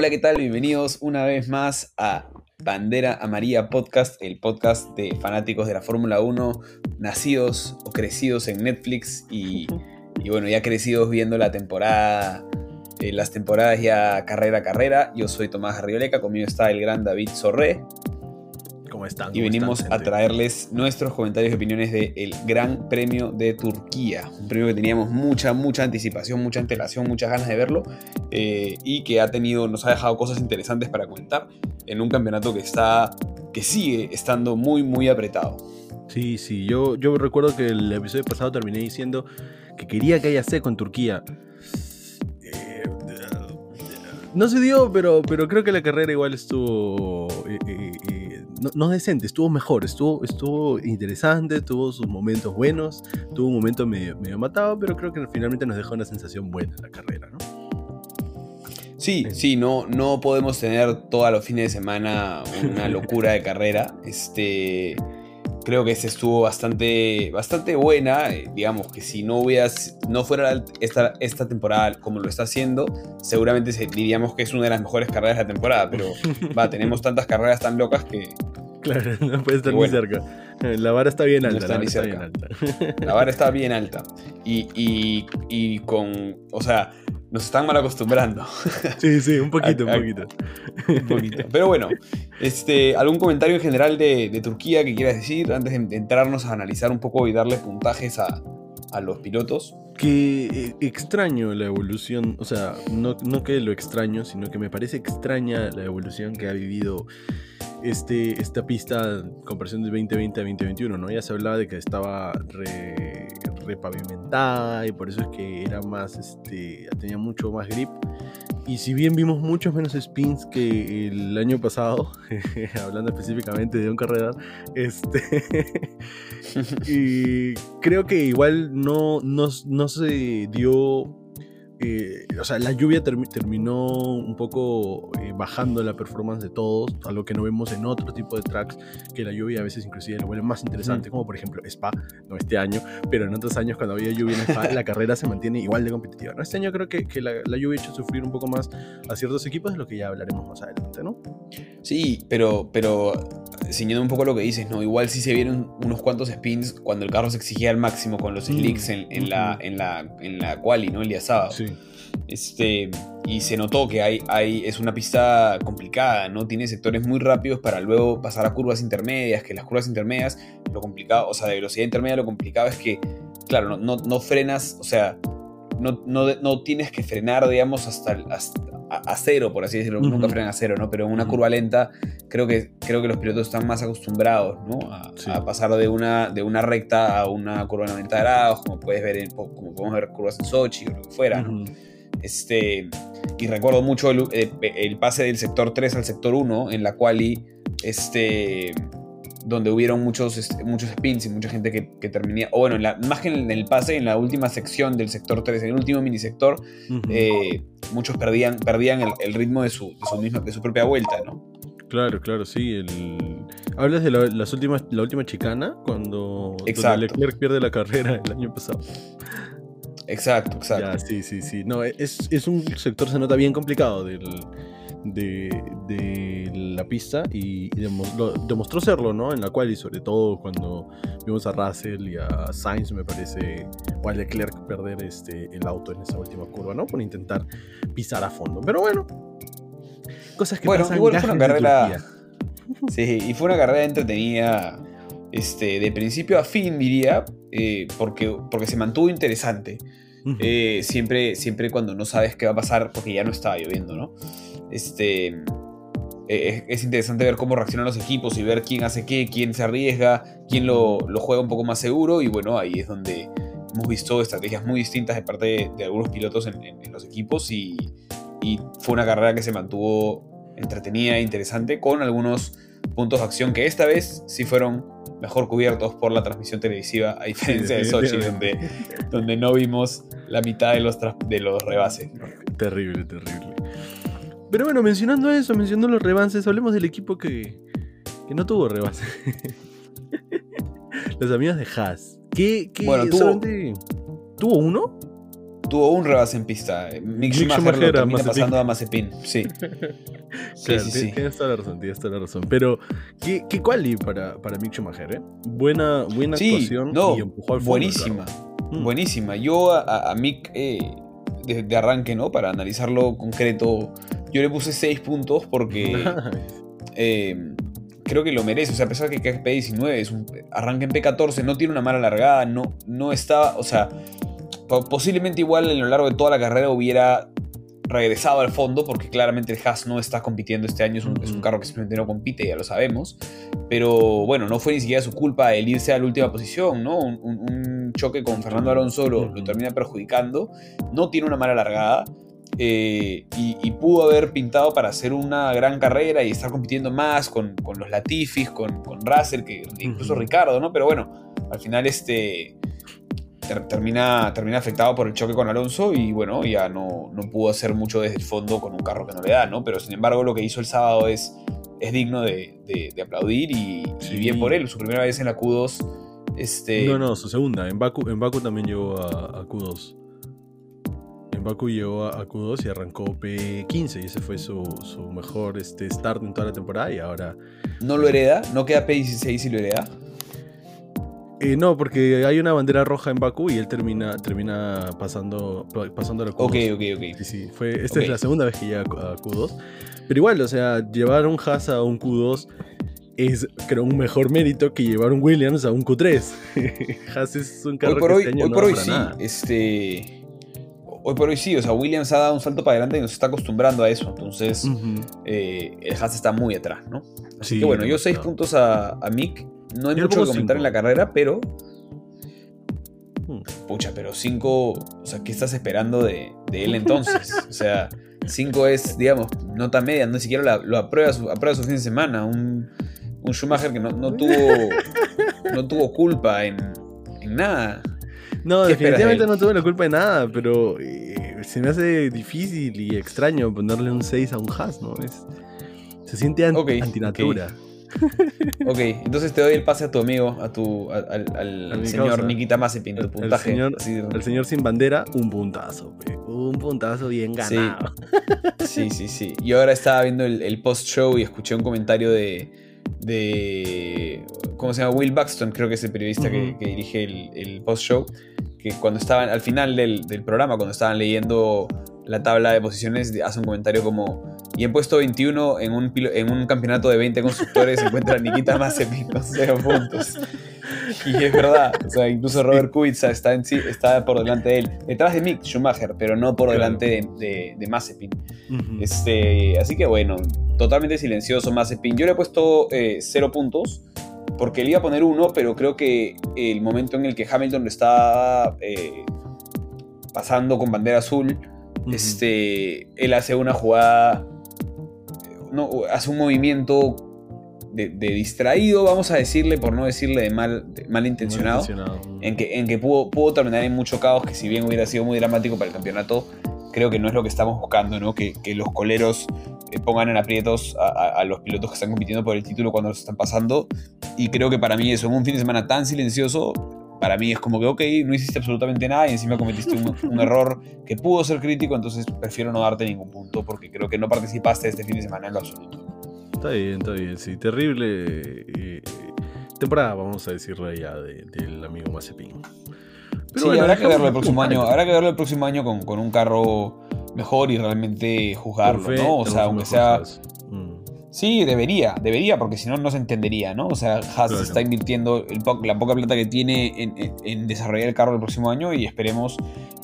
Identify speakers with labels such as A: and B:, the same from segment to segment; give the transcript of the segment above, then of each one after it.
A: Hola, ¿qué tal? Bienvenidos una vez más a Bandera Amarilla Podcast, el podcast de fanáticos de la Fórmula 1, nacidos o crecidos en Netflix y, y bueno, ya crecidos viendo la temporada, eh, las temporadas ya carrera a carrera. Yo soy Tomás Arrioleca, conmigo está el gran David Sorré.
B: ¿Cómo están?
A: Y venimos a traerles nuestros comentarios y opiniones del Gran Premio de Turquía. Un premio que teníamos mucha, mucha anticipación, mucha antelación, muchas ganas de verlo. eh, y que ha tenido, nos ha dejado cosas interesantes para comentar en un campeonato que está. que sigue estando muy, muy apretado.
B: Sí, sí, yo, yo recuerdo que el episodio pasado terminé diciendo que quería que haya seco en Turquía. Eh, no se dio, pero, pero creo que la carrera igual estuvo. No, no decente, estuvo mejor, estuvo, estuvo interesante, tuvo sus momentos buenos, tuvo un momento medio, medio matado, pero creo que finalmente nos dejó una sensación buena la carrera, ¿no?
A: Sí,
B: Sí.
A: sí, no, no podemos tener todos los fines de semana una locura de carrera. Este, creo que esta estuvo bastante, bastante buena. eh, digamos que si no hubieras, no fuera esta, esta temporada como lo está haciendo, seguramente se- diríamos que es una de las mejores carreras de la temporada. Pero va, tenemos tantas carreras tan locas que
B: Claro, no puede estar muy cerca. La vara está bien
A: No
B: alta.
A: está
B: la está
A: cerca.
B: bien alta.
A: la vara está bien alta. Y, y, y con, o sea, nos están mal acostumbrando.
B: Sí, sí, un poquito, un poquito.
A: Un poquito. Pero bueno, este, ¿algún comentario en general de, de Turquía que quieras decir antes de entrarnos a analizar un poco y darle puntajes a, a los pilotos?
B: Que eh, extraño la evolución, o sea, no, no que lo extraño, sino que me parece extraña la evolución que ha vivido este, esta pista en comparación del 2020 a 2021, ¿no? Ya se hablaba de que estaba re- repavimentada y por eso es que era más, este, tenía mucho más grip. Y si bien vimos muchos menos spins que el año pasado, hablando específicamente de un carrera, este, y creo que igual no, no, no se dio. Eh, o sea, la lluvia termi- terminó un poco eh, bajando la performance de todos, algo que no vemos en otro tipo de tracks, que la lluvia a veces inclusive lo vuelve más interesante, como por ejemplo Spa, no este año, pero en otros años cuando había lluvia en Spa, la carrera se mantiene igual de competitiva. ¿no? Este año creo que, que la, la lluvia ha hecho sufrir un poco más a ciertos equipos, de lo que ya hablaremos más adelante, ¿no?
A: Sí, pero, pero ciñendo un poco lo que dices, ¿no? Igual sí se vieron unos cuantos spins cuando el carro se exigía al máximo con los
B: Mm,
A: slicks en, en la,
B: ujú.
A: en, la, en la quali, ¿no? El día sábado.
B: Sí.
A: Este, y se notó que hay, hay, es una pista complicada, ¿no? Tiene sectores muy rápidos para luego pasar a curvas intermedias, que las curvas intermedias, lo complicado, o sea, de velocidad intermedia lo complicado es que, claro, no, no, no frenas, o sea, no, no, no tienes que frenar, digamos, hasta, el- hasta a, a cero, por así decirlo, nunca frenan a cero, ¿no? Pero en una curva lenta, creo que, creo que los pilotos están más acostumbrados, ¿no? A,
B: Sí.
A: a pasar de una, de una recta a una curva de 90 grados, como puedes ver, en, como podemos ver curvas en Sochi o lo que fuera. Este, y recuerdo mucho el, el- el pase del sector 3 al sector 1, en la quali, este, donde hubieron muchos, este, muchos spins y mucha gente que, que terminía, o bueno, en la- más que en el pase, en la última sección del sector 3, en el último minisector, eh, muchos perdían, perdían el, el ritmo de su, de, su misma, de su propia vuelta, ¿no?
B: Claro, claro, sí. El... Hablas de la, las últimas, la última chicana, cuando. Leclerc pierde la carrera el año pasado.
A: Exacto, exacto.
B: Ya, sí, sí, sí. No, es, es un sector, se nota bien complicado del, de, de la pista y, y demo- lo- demostró serlo, ¿no? En la cual y sobre todo cuando vimos a Russell y a Sainz, me parece, o a Leclerc perder este, el auto en esa última curva, ¿no? Por intentar pisar a fondo. Pero bueno, cosas que
A: Bueno,
B: pasan
A: igual fue una carrera-. Sí, y fue una carrera entretenida este, de principio a fin, diría, eh, porque, porque se mantuvo interesante. Eh, siempre, siempre cuando no sabes qué va a pasar, porque ya no estaba lloviendo, ¿no? Este, eh, es, es interesante ver cómo reaccionan los equipos y ver quién hace qué, quién se arriesga, quién lo, lo juega un poco más seguro. Y bueno, ahí es donde hemos visto estrategias muy distintas de parte de, de algunos pilotos en, en- en los equipos. Y, y fue una carrera que se mantuvo entretenida e interesante con algunos puntos de acción que esta vez sí fueron mejor cubiertos por la transmisión televisiva, a diferencia de Sochi, donde, no vimos la mitad de los, de los rebases.
B: Terrible, terrible. Pero bueno, mencionando eso, mencionando los rebases, hablemos del equipo que, que no tuvo rebase. los amigos de Haas. ¿Qué, qué
A: Bueno, tuvo-
B: ¿Tuvo uno?
A: tuvo un rebase en pista. Mick, Schumacher, lo termina pasando a Mazepin. Sí.
B: sí, sí, sí, Tienes toda la razón, tienes toda la razón. Pero, ¿qué, qué quali para, para Mick Schumacher? Eh? Buena, buena actuación y empujó al fondo,
A: Buenísima, mm. buenísima. Yo a, a Mick, eh, de, arranque, ¿no? Para analizarlo concreto, yo le puse 6 puntos porque eh, creo que lo merece. O sea, a pesar de que es P19, es un arranque en P14, no tiene una mala largada, no, no está, o sea, posiblemente igual en lo largo de toda la carrera hubiera regresado al fondo, porque claramente el Haas no está compitiendo este año, es un, carro que simplemente no compite, ya lo sabemos. Pero bueno, no fue ni siquiera su culpa el irse a la última posición, ¿no? Un, choque con Fernando Alonso lo, lo, termina perjudicando. No tiene una mala largada. Eh, y, pudo haber pintado para hacer una gran carrera y estar compitiendo más con, los Latifis, con, con Russell, que incluso Ricardo, ¿no? Pero bueno, al final este termina, termina afectado por el choque con Alonso y bueno, ya no, no pudo hacer mucho desde el fondo con un carro que no le da, ¿no? Pero sin embargo lo que hizo el sábado es, es digno de, aplaudir y, bien por él, su primera vez en la Q2. Este...
B: No, no, su segunda. En Baku, en Baku también llegó a Q2. En Baku llegó a, Q2 y arrancó P15 y ese fue su, mejor este, start en toda la temporada y ahora...
A: ¿No lo hereda? ¿No queda P16 y lo hereda?
B: Eh, no, porque hay una bandera roja en Baku y él termina, termina pasando, pasando a la Q2.
A: Ok, ok, ok.
B: Sí, sí. Fue, esta es la segunda vez que llega a Q2. Pero igual, o sea, llevar un Haas a un Q2 es, creo, un mejor mérito que llevar un Williams a un Q3. Haas es un carro
A: hoy por
B: que
A: hoy,
B: este
A: hoy por hoy sí. Este hoy por hoy sí, o sea, Williams ha dado un salto para adelante y nos está acostumbrando a eso. Entonces, eh, el Haas está muy atrás, ¿no? Así que bueno, yo seis puntos a, a, Mick. No hay mucho que comentar en la carrera, pero. Hmm. Pucha, pero cinco. O sea, ¿qué estás esperando de, de él entonces? o sea, cinco es, digamos, nota media, no siquiera lo aprueba su, aprueba su fin de semana. Un, un Schumacher que no, no tuvo. no tuvo culpa en, en nada.
B: No, definitivamente no tuve la culpa de nada, pero eh, se me hace difícil y extraño ponerle un 6 a un Haas, ¿no? Es, se siente antinatura.
A: ok, entonces te doy el pase a tu amigo, a tu, al, señor Nikita Mazepin, tu puntaje.
B: El señor, sin bandera, un puntazo, un puntazo bien ganado.
A: Sí, sí, sí. Y ahora estaba viendo el, post-show y escuché un comentario de, de. ¿Cómo se llama? Will Buxton, creo que es el periodista que, dirige el, el post-show que cuando estaban, al final del, programa, cuando estaban leyendo la tabla de posiciones, hace un comentario como, y en puesto 21 en un, en un campeonato de 20 constructores se encuentra Nikita Mazepin con 0 puntos. Y es verdad, o sea, incluso Robert Kubica está, en está por delante de él, detrás de Mick Schumacher, pero no por delante de, de, Mazepin. este, así que bueno, totalmente silencioso Mazepin. Yo le he puesto 0 eh, puntos porque le iba a poner uno, pero creo que el momento en el que Hamilton lo está eh, pasando con bandera azul, este, él hace una jugada, no, hace un movimiento de, distraído, vamos a decirle, por no decirle de mal, malintencionado, en que, en que pudo, pudo terminar en mucho caos, que si bien hubiera sido muy dramático para el campeonato, creo que no es lo que estamos buscando, ¿no? Que, que los coleros eh, pongan en aprietos a, los pilotos que están compitiendo por el título cuando los están pasando. Y creo que para mí eso, en un fin de semana tan silencioso, para mí es como que, ok, no hiciste absolutamente nada y encima cometiste un, error que pudo ser crítico, entonces prefiero no darte ningún punto porque creo que no participaste este fin de semana en lo absoluto.
B: Está bien, está bien, sí, terrible eh, temporada, vamos a decirle ya, del amigo Mazepin.
A: Pero sí, habrá que verlo el próximo año, habrá que verlo el próximo año con, con un carro mejor y realmente juzgarlo, ¿no? O sea, aunque sea... Mm. Sí, debería, debería, porque si no, no se entendería, ¿no? O sea, Haas está invirtiendo la poca plata que tiene en, desarrollar el carro el próximo año y esperemos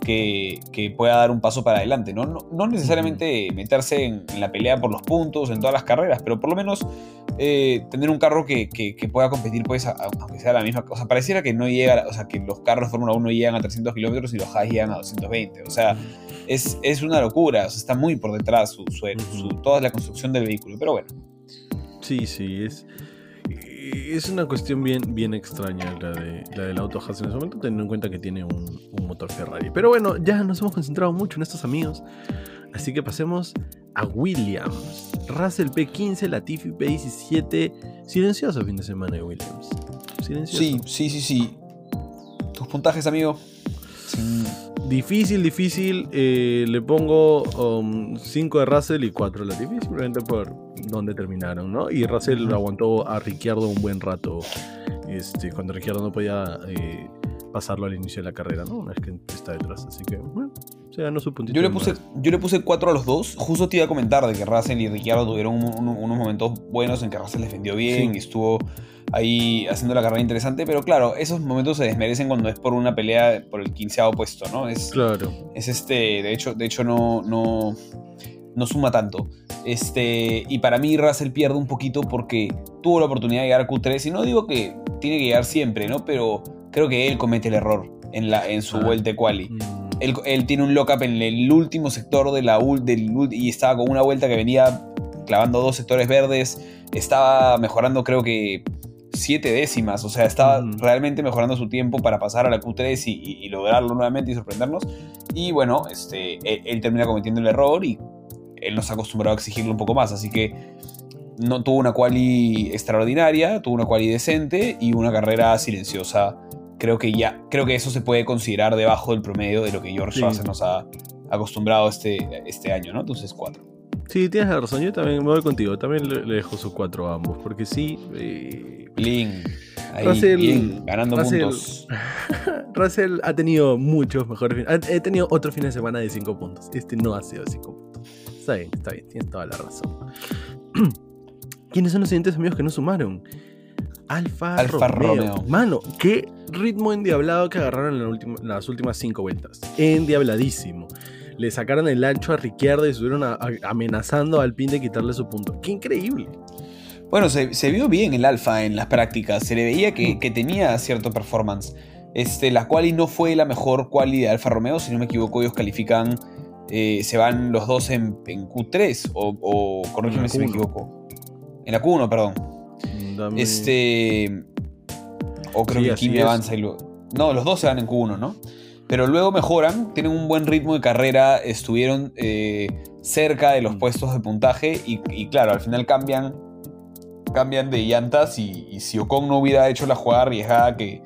A: que, pueda dar un paso para adelante, ¿no? No, necesariamente meterse en, la pelea por los puntos, en todas las carreras, pero por lo menos eh, tener un carro que, pueda competir, pues, aunque sea la misma cosa. Pareciera que no llega, o sea, que los carros de Fórmula 1 llegan a 300 kilómetros y los Haas llegan a 220, o sea es, una locura, está muy por detrás su, toda la construcción del vehículo, pero bueno.
B: Sí, sí, es, es una cuestión bien, bien extraña la, de, la del auto Haas en ese momento, teniendo en cuenta que tiene un, motor Ferrari. Pero bueno, ya nos hemos concentrado mucho en estos amigos, así que pasemos a Williams. Russell P15, Latifi P17, silencioso fin de semana de Williams. Silencioso.
A: Sí, sí, sí, sí. ¿Tus puntajes, amigo?
B: 17 difícil, difícil. eh, le pongo 5 de Russell y de Latifi, simplemente por donde terminaron, ¿no? Y Russell aguantó a Ricciardo un buen rato. Este, cuando Ricciardo no podía eh, pasarlo al inicio de la carrera, ¿no? Una vez que está detrás. Así que, bueno, se ganó su puntito.
A: Yo le
B: de
A: puse,
B: más.
A: yo le puse 4 a los dos. Justo te iba a comentar de que Russell y Ricciardo tuvieron un- un- unos momentos buenos en que Russell defendió bien
B: Sí.
A: y estuvo ahí haciendo la carrera interesante. Pero claro, esos momentos se desmerecen cuando es por una pelea por el quinceavo puesto, ¿no? Es,
B: Claro.
A: es este, de hecho, de hecho no, no, no suma tanto. Este, y para mí Russell pierde un poquito porque tuvo la oportunidad de llegar a Q3 y no digo que tiene que llegar siempre, ¿no? Pero creo que él comete el error en, la, en su
B: Ah.
A: vuelta de quali.
B: Mm,
A: Él, él tiene un lockup en el último sector de la ul- del y estaba con una vuelta que venía clavando dos sectores verdes. Estaba mejorando, creo que siete décimas. O sea, estaba
B: Ujú.
A: realmente mejorando su tiempo para pasar a la Q3 y, y- y lograrlo nuevamente y sorprendernos. Y bueno, este, él, él termina cometiendo el error y él nos ha acostumbrado a exigirle un poco más. Así que no tuvo una quali extraordinaria, tuvo una quali decente y una carrera silenciosa. Creo que ya, creo que eso se puede considerar debajo del promedio de lo que George
B: Sí.
A: Nos ha acostumbrado este, este año, ¿no? Entonces, cuatro.
B: Sí, tienes razón. Yo también me voy contigo. También le, le dejo su 4 a ambos. Porque sí. eh,
A: ahí,
B: Russell-
A: ganando
B: Russell-
A: puntos.
B: Russell ha tenido muchos mejores fines. He tenido otro fin de semana de 5 puntos. Este no ha sido de 5 puntos. Está bien, está bien. Tienes toda la razón. ¿Quiénes son los siguientes amigos que no sumaron? Alfa,
A: Alfa
B: Romeo.
A: Romeo.
B: Mano, qué ritmo endiablado que agarraron en la las últimas 5 vueltas. Endiabladísimo. Le sacaron el ancho a Ricciardo y estuvieron a- a- amenazando al pin de quitarle su punto. ¡Qué increíble!
A: Bueno, se, se vio bien el Alfa en las prácticas. Se le veía
B: Mm.
A: que, que tenía cierto performance. Este, la quali no fue la mejor quali de Alfa Romeo, si no me equivoco, ellos califican. Eh, se van los dos en, en Q3, o, o corrígeme si me
B: Q1.
A: equivoco. En la Q1, perdón.
B: Dame-
A: Este. O creo
B: Sí,
A: que Kimi avanza y luego. No, los dos se van en Q1, ¿no? Pero luego mejoran, tienen un buen ritmo de carrera, estuvieron eh, cerca de los
B: Mm.
A: puestos de puntaje y, y claro, al final cambian, cambian de llantas y, y si Ocon no hubiera hecho la jugada arriesgada que,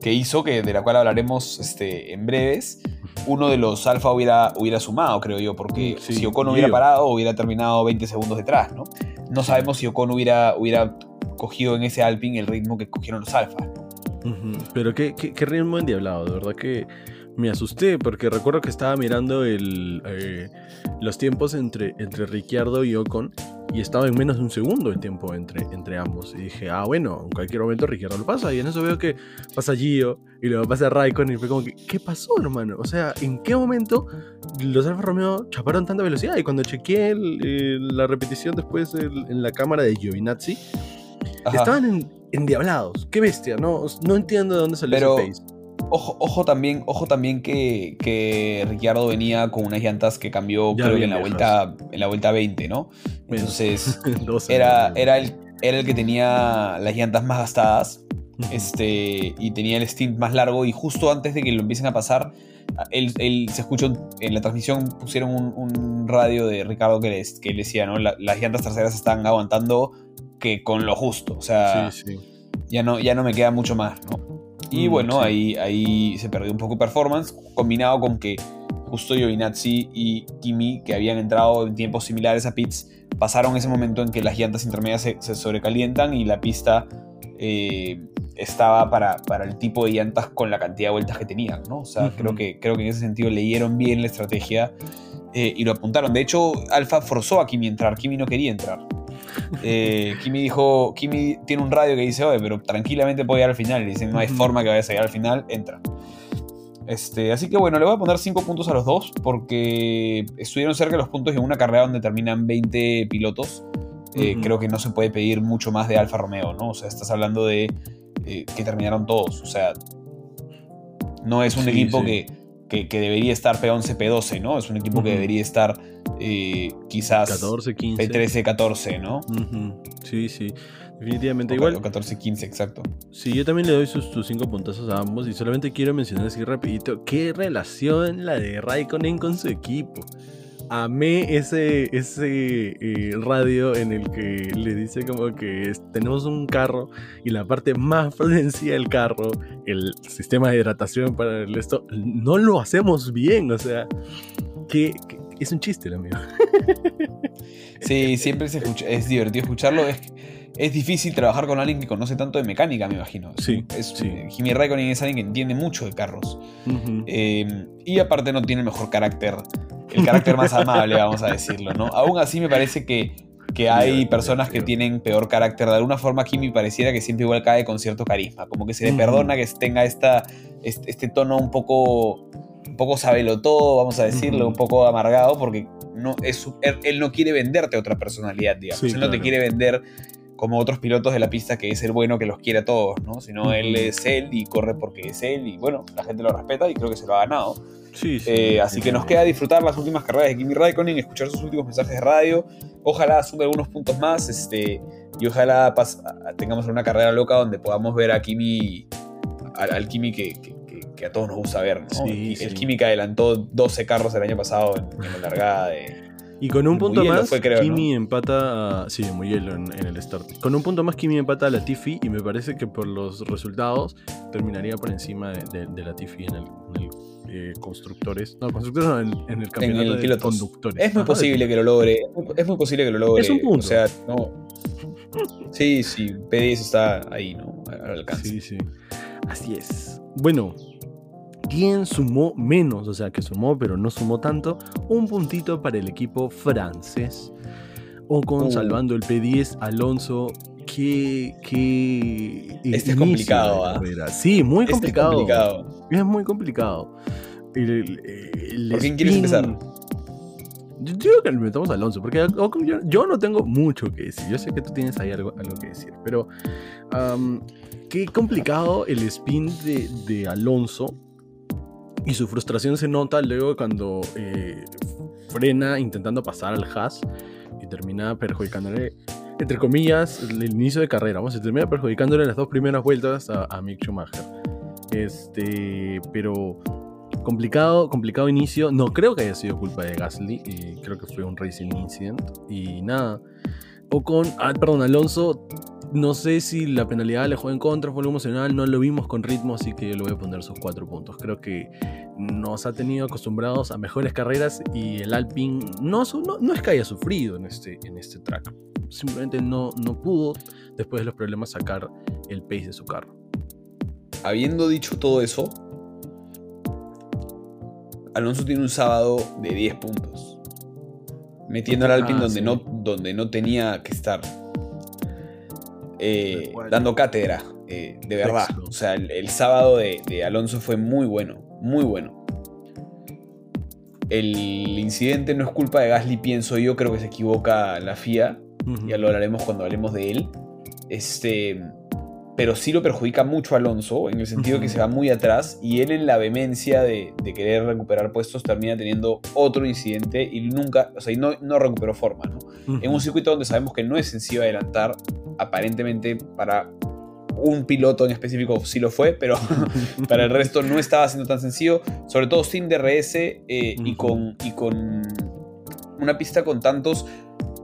A: que hizo, que, de la cual hablaremos este, en breves, uno de los Alfa hubiera, hubiera sumado, creo yo, porque
B: Mm, sí,
A: si Ocon hubiera parado, hubiera terminado 20 segundos detrás, ¿no? No sabemos si Ocon hubiera, hubiera cogido en ese Alpine el ritmo que cogieron los Alfa. ¿no?
B: Ujú, Pero qué, qué, qué ritmo endiablado, de verdad que me asusté porque recuerdo que estaba mirando el, eh, los tiempos entre, entre Ricciardo y Ocon y estaba en menos de un segundo el tiempo entre, entre ambos. Y dije, ah, bueno, en cualquier momento Ricciardo lo pasa. Y en eso veo que pasa Gio y luego pasa Raikkonen y fue como que, ¿qué pasó, hermano? O sea, ¿en qué momento los Alfa Romeo chaparon tanta velocidad? Y cuando chequeé el- el- la repetición después el- en la cámara de Giovinazzi,
A: Ajá.
B: estaban en, endiablados. Qué bestia, no, no entiendo de dónde salió
A: Pero-
B: ese pace.
A: Ojo, ojo también, ojo también que, que Ricciardo venía con unas llantas que cambió,
B: Ya
A: creo que en la vuelta, en la vuelta 20, ¿no? Entonces, era, era, el, era el que tenía las llantas más gastadas. Este, y tenía el stint más largo y justo antes de que lo empiecen a pasar, él, él se escuchó en la transmisión, pusieron un, un radio de Ricardo que, les, que él decía, ¿no? La- las llantas traseras están aguantando que con lo justo, o sea,
B: Sí, sí.
A: ya, no, ya no me queda mucho más, ¿no? Y
B: Mm,
A: bueno,
B: sí.
A: ahí, ahí se perdió un poco performance, combinado con que justo Giovinazzi y Kimi, que habían entrado en tiempos similares a pits, pasaron ese momento en que las llantas intermedias se, se sobrecalientan y la pista eh, estaba para, para el tipo de llantas con la cantidad de vueltas que tenían, ¿no? O sea, creo, que, creo que en ese sentido leyeron bien la estrategia eh, y lo apuntaron. De hecho, Alfa forzó a Kimi a entrar, Kimi no quería entrar. Eh, Kimi dijo, Kimi tiene un radio que dice, oye, pero tranquilamente puede llegar al final. Y dicen, no hay forma que vayas a llegar al final, entra. Este, así que bueno, le voy a poner 5 puntos a los dos porque estuvieron cerca de los puntos en una carrera donde terminan 20 pilotos. Eh. Creo que no se puede pedir mucho más de Alfa Romeo, ¿no? O sea, estás hablando de eh, que terminaron todos. O sea, no es un
B: Sí,
A: equipo
B: sí.
A: Que, que, que debería estar P11, P12, ¿no? Es un equipo que debería estar eh, quizás
B: 14, 15.
A: P13, 14, ¿no?
B: Sí, sí. Definitivamente.
A: O-
B: Igual,
A: o 14, 15, exacto.
B: sí, yo también le doy sus, sus cinco puntazos a ambos y solamente quiero mencionar así rapidito, qué relación la de Raikkonen con su equipo. Amé ese, ese eh, radio en el que le dice como que tenemos un carro y la parte más potencia del carro, el sistema de hidratación para el esto, no lo hacemos bien, o sea, que, es un chiste amigo.
A: Sí, siempre se escucha, es divertido escucharlo, es es difícil trabajar con alguien que conoce tanto de mecánica, me imagino.
B: Sí.
A: Es, Jimmy Raikkonen es alguien que entiende mucho de carros. Em, y aparte no tiene el mejor carácter, el carácter más amable, vamos a decirlo, ¿no? Aún así me parece que, que hay personas que tienen peor carácter. De alguna forma, Jimmy pareciera que siempre igual cae con cierto carisma. Como que se le perdona que tenga esta, este, tono un poco, un poco sabelo todo, vamos a decirlo, un poco amargado, porque no, es, él, no quiere venderte otra personalidad, digamos. él no te quiere vender como otros pilotos de la pista que es el bueno que los quiere a todos, ¿no? Sino él es él y corre porque es él y bueno, la gente lo respeta y creo que se lo ha ganado.
B: Sí, sí,
A: eh, así que nos queda disfrutar las últimas carreras de Kimi Raikkonen, escuchar sus últimos mensajes de radio. Ojalá sume algunos puntos más este, y ojalá tengamos una carrera loca donde podamos ver a Kimi, al, Kimi que, a todos nos gusta ver. ¿no? el Kimi que adelantó 12 carros el año pasado en, en la largada de,
B: y con un punto más, Kimi empata a. Sí, muy hielo en, el start. Con un punto más, Kimi empata a la Tiffy y me parece que por los resultados terminaría por encima de, la Tiffy en el, eh, constructores. No, constructores no, en, el campeonato de conductores.
A: Es muy posible que lo logre. Es muy posible que lo logre.
B: Es un punto.
A: O sea, no. Sí, sí, P10 está ahí, ¿no? Al alcance.
B: Sí, sí. Así es. Bueno, quien sumó menos, o sea que sumó pero no sumó tanto, un puntito para el equipo francés. Ocon uh. salvando el P10, Alonso, que...
A: este es complicado, ¿ah?
B: Sí, muy
A: este
B: complicado.
A: Es, complicado.
B: es muy complicado.
A: ¿Por quién quieres empezar?
B: Yo digo que metamos a Alonso, porque yo, no tengo mucho que decir. Yo sé que tú tienes ahí algo, algo que decir, pero qué complicado el spin de, de Alonso y su frustración se nota luego cuando eh, frena intentando pasar al Haas y termina perjudicándole, entre comillas, el inicio de carrera. Vamos, se termina perjudicándole las dos primeras vueltas a, Mick Schumacher. Este, pero complicado, complicado inicio. No creo que haya sido culpa de Gasly. Y creo que fue un racing incident. Y nada. O con, ah, perdón, Alonso no sé si la penalidad le jugó en contra, fue algo emocional, no lo vimos con ritmo, así que le voy a poner sus cuatro puntos. Creo que nos ha tenido acostumbrados a mejores carreras y el Alpine no, no, es que haya sufrido en este, en este track, simplemente no, no pudo, después de los problemas, sacar el pace de su carro.
A: Habiendo dicho todo eso, Alonso tiene un sábado de 10 puntos, metiendo al Alpine ah, donde, no, donde no tenía que estar. Eh, dando cátedra, eh, de verdad. O sea, el, sábado de, Alonso fue muy bueno, muy bueno. El incidente no es culpa de Gasly, pienso yo, creo que se equivoca la FIA, ya lo hablaremos cuando hablemos de él. Este, pero sí lo perjudica mucho a Alonso, en el sentido que se va muy atrás y él en la vehemencia de, querer recuperar puestos termina teniendo otro incidente y nunca, o sea, no, no recuperó forma, ¿no? En un circuito donde sabemos que no es sencillo adelantar, aparentemente para un piloto en específico sí lo fue, pero para el resto no estaba siendo tan sencillo, sobre todo sin DRS eh, y, con, y con una pista con tantos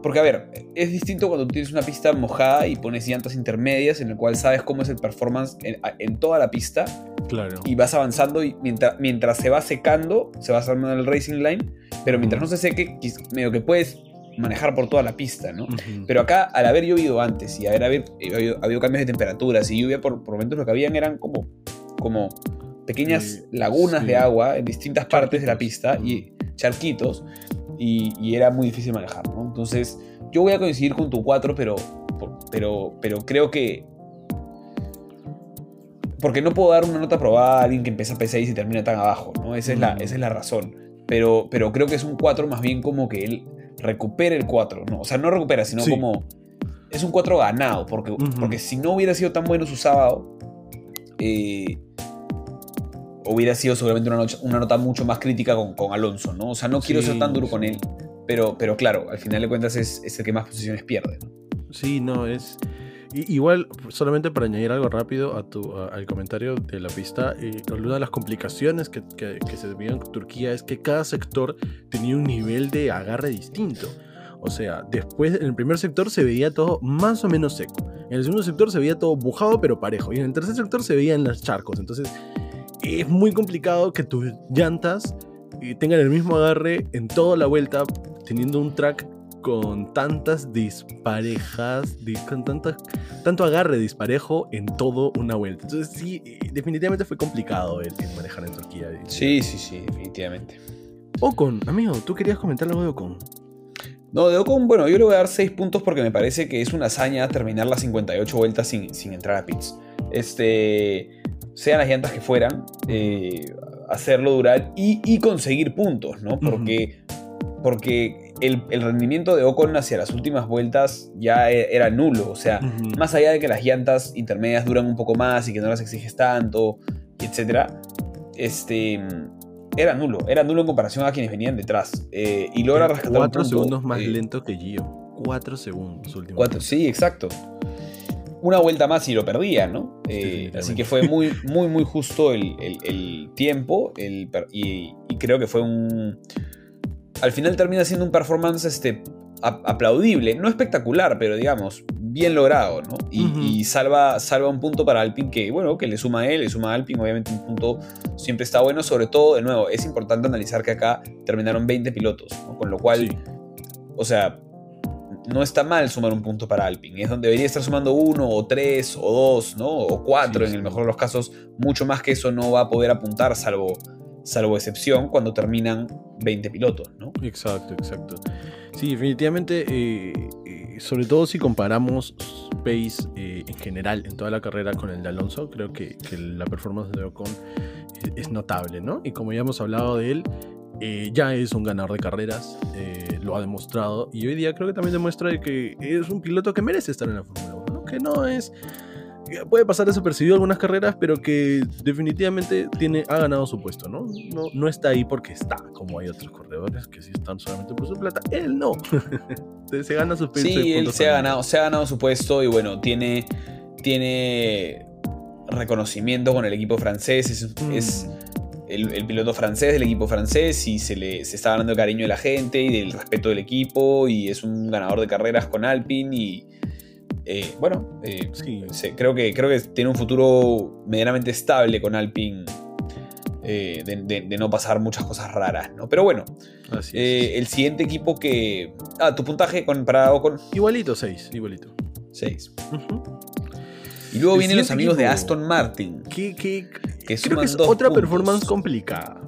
A: porque, a ver, es distinto cuando tienes una pista mojada y pones llantas intermedias en el cual sabes cómo es el performance en, toda la pista.
B: Claro.
A: Y vas avanzando y mientras, mientras se va secando, se va armando el racing line. Pero mientras no se seque, medio que puedes manejar por toda la pista, ¿no? Pero acá, al haber llovido antes y haber, haber habido, cambios de temperaturas y lluvia, por, momentos lo que habían eran como, como pequeñas lagunas de agua en distintas partes de la pista y charquitos y, era muy difícil manejar, ¿no? Entonces, yo voy a coincidir con tu 4, pero, pero, pero creo que... Porque no puedo dar una nota aprobada a alguien que empieza P6 y termina tan abajo, ¿no? Esa es la, esa es la razón. Pero, pero creo que es un 4 más bien como que él recupera el 4, ¿no? O sea, no recupera, sino como... Es un 4 ganado, porque, porque si no hubiera sido tan bueno su sábado, eh, hubiera sido seguramente una, una nota mucho más crítica con, con, Alonso, ¿no? O sea, no quiero ser tan duro con él, pero, pero claro, al final de cuentas es, es el que más posiciones pierde, ¿no?
B: Sí, no, es... igual, solamente para añadir algo rápido a tu, al comentario de la pista, eh, una de las complicaciones que, se vieron en Turquía es que cada sector tenía un nivel de agarre distinto. O sea, después en el primer sector se veía todo más o menos seco. En el segundo sector se veía todo bujado pero parejo. Y en el tercer sector se veían los charcos. Entonces es muy complicado que tus llantas eh, tengan el mismo agarre en toda la vuelta, teniendo un track con tantas disparejas, con tantas, tanto agarre disparejo en todo una vuelta. Entonces sí, eh, definitivamente fue complicado el, manejar en Turquía.
A: Sí, sí, sí, definitivamente.
B: Ocon, amigo, tú querías comentar algo de Ocon.
A: No, de Ocon, bueno, yo le voy a dar 6 puntos porque me parece que es una hazaña terminar las 58 vueltas sin, sin entrar a pits. Este, sean las llantas que fueran, eh, hacerlo durar y, conseguir puntos, ¿no? Porque, porque el, rendimiento de Ocon hacia las últimas vueltas ya e, era nulo. O sea, más allá de que las llantas intermedias duran un poco más y que no las exiges tanto, etc. Este, era nulo. Era nulo en comparación a quienes venían detrás. Eh, y logra rescatar
B: Cuatro segundos más eh, lento que Gio. Cuatro segundos últimos.
A: Cuatro, sí, exacto una vuelta más y lo perdía, ¿no? Eh, así que fue muy, muy, muy justo el, tiempo y, creo que fue un... Al final termina siendo un performance este, aplaudible, no espectacular, pero digamos, bien logrado, ¿no? Y, salva, salva un punto para Alpine que, bueno, que le suma a él, le suma a Alpine, obviamente un punto siempre está bueno, sobre todo, de nuevo, es importante analizar que acá terminaron 20 pilotos, ¿no? Con lo cual, o sea, no está mal sumar un punto para Alpine. Es donde debería estar sumando uno, o tres, o dos, ¿no? O cuatro, en el mejor de los casos. Mucho más que eso no va a poder apuntar, salvo, salvo excepción, cuando terminan 20 pilotos, ¿no?
B: Exacto, exacto. Sí, definitivamente, eh, eh, sobre todo si comparamos pace eh, en general en toda la carrera con el de Alonso, creo que, la performance de Ocon es, notable, ¿no? Y como ya hemos hablado de él, ya es un ganador de carreras lo ha demostrado y hoy día creo que también demuestra que es un piloto que merece estar en la Fórmula 1, que no es puede pasar desapercibido algunas carreras, pero que definitivamente tiene, ha ganado su puesto, ¿no? ¿no? No está ahí porque está, como hay otros corredores que sí están solamente por su plata. Él no. se gana su
A: puesto. Sí, él se ha, ganado, se ha ganado su puesto y bueno, tiene, tiene reconocimiento con el equipo francés. es mm el, piloto francés del equipo francés y se le se está ganando el cariño de la gente y del respeto del equipo y es un ganador de carreras con Alpine y eh, bueno, eh, creo, que, creo que tiene un futuro medianamente estable con Alpine eh, de, no pasar muchas cosas raras, ¿no? Pero bueno, el siguiente equipo que... Ah, tu puntaje con, para con
B: Igualito, 6, igualito.
A: 6. Y luego vienen los amigos de Aston Martin.
B: ¿Qué, qué, que Creo que es otra performance complicada.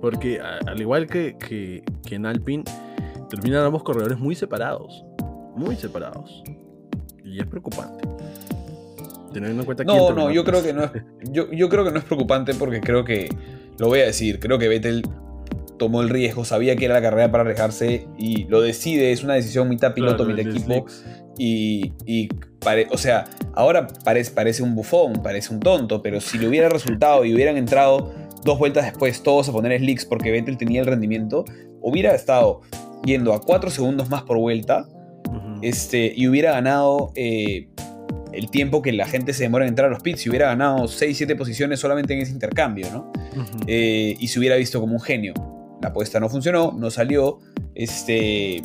B: Porque al igual que, que, en Alpine, terminan ambos corredores muy separados. Muy separados. Y es preocupante.
A: Teniendo en cuenta que. No, no, yo creo que no es. Yo, yo creo que no es preocupante porque creo que. Lo voy a decir, creo que Vettel tomó el riesgo, sabía que era la carrera para arriesgarse y lo decide, es una decisión mitad piloto, mitad equipo. Y, y o sea, ahora parece, parece un bufón, parece un tonto, pero si le hubiera resultado y hubieran entrado dos vueltas después todos a poner slicks porque Vettel tenía el rendimiento, hubiera estado yendo a cuatro segundos más por vuelta este, y hubiera ganado eh, el tiempo que la gente se demora en entrar a los pits y hubiera ganado 6-7 posiciones solamente en ese intercambio, ¿no? Eh, y se hubiera visto como un genio. La apuesta no funcionó, no salió. Este,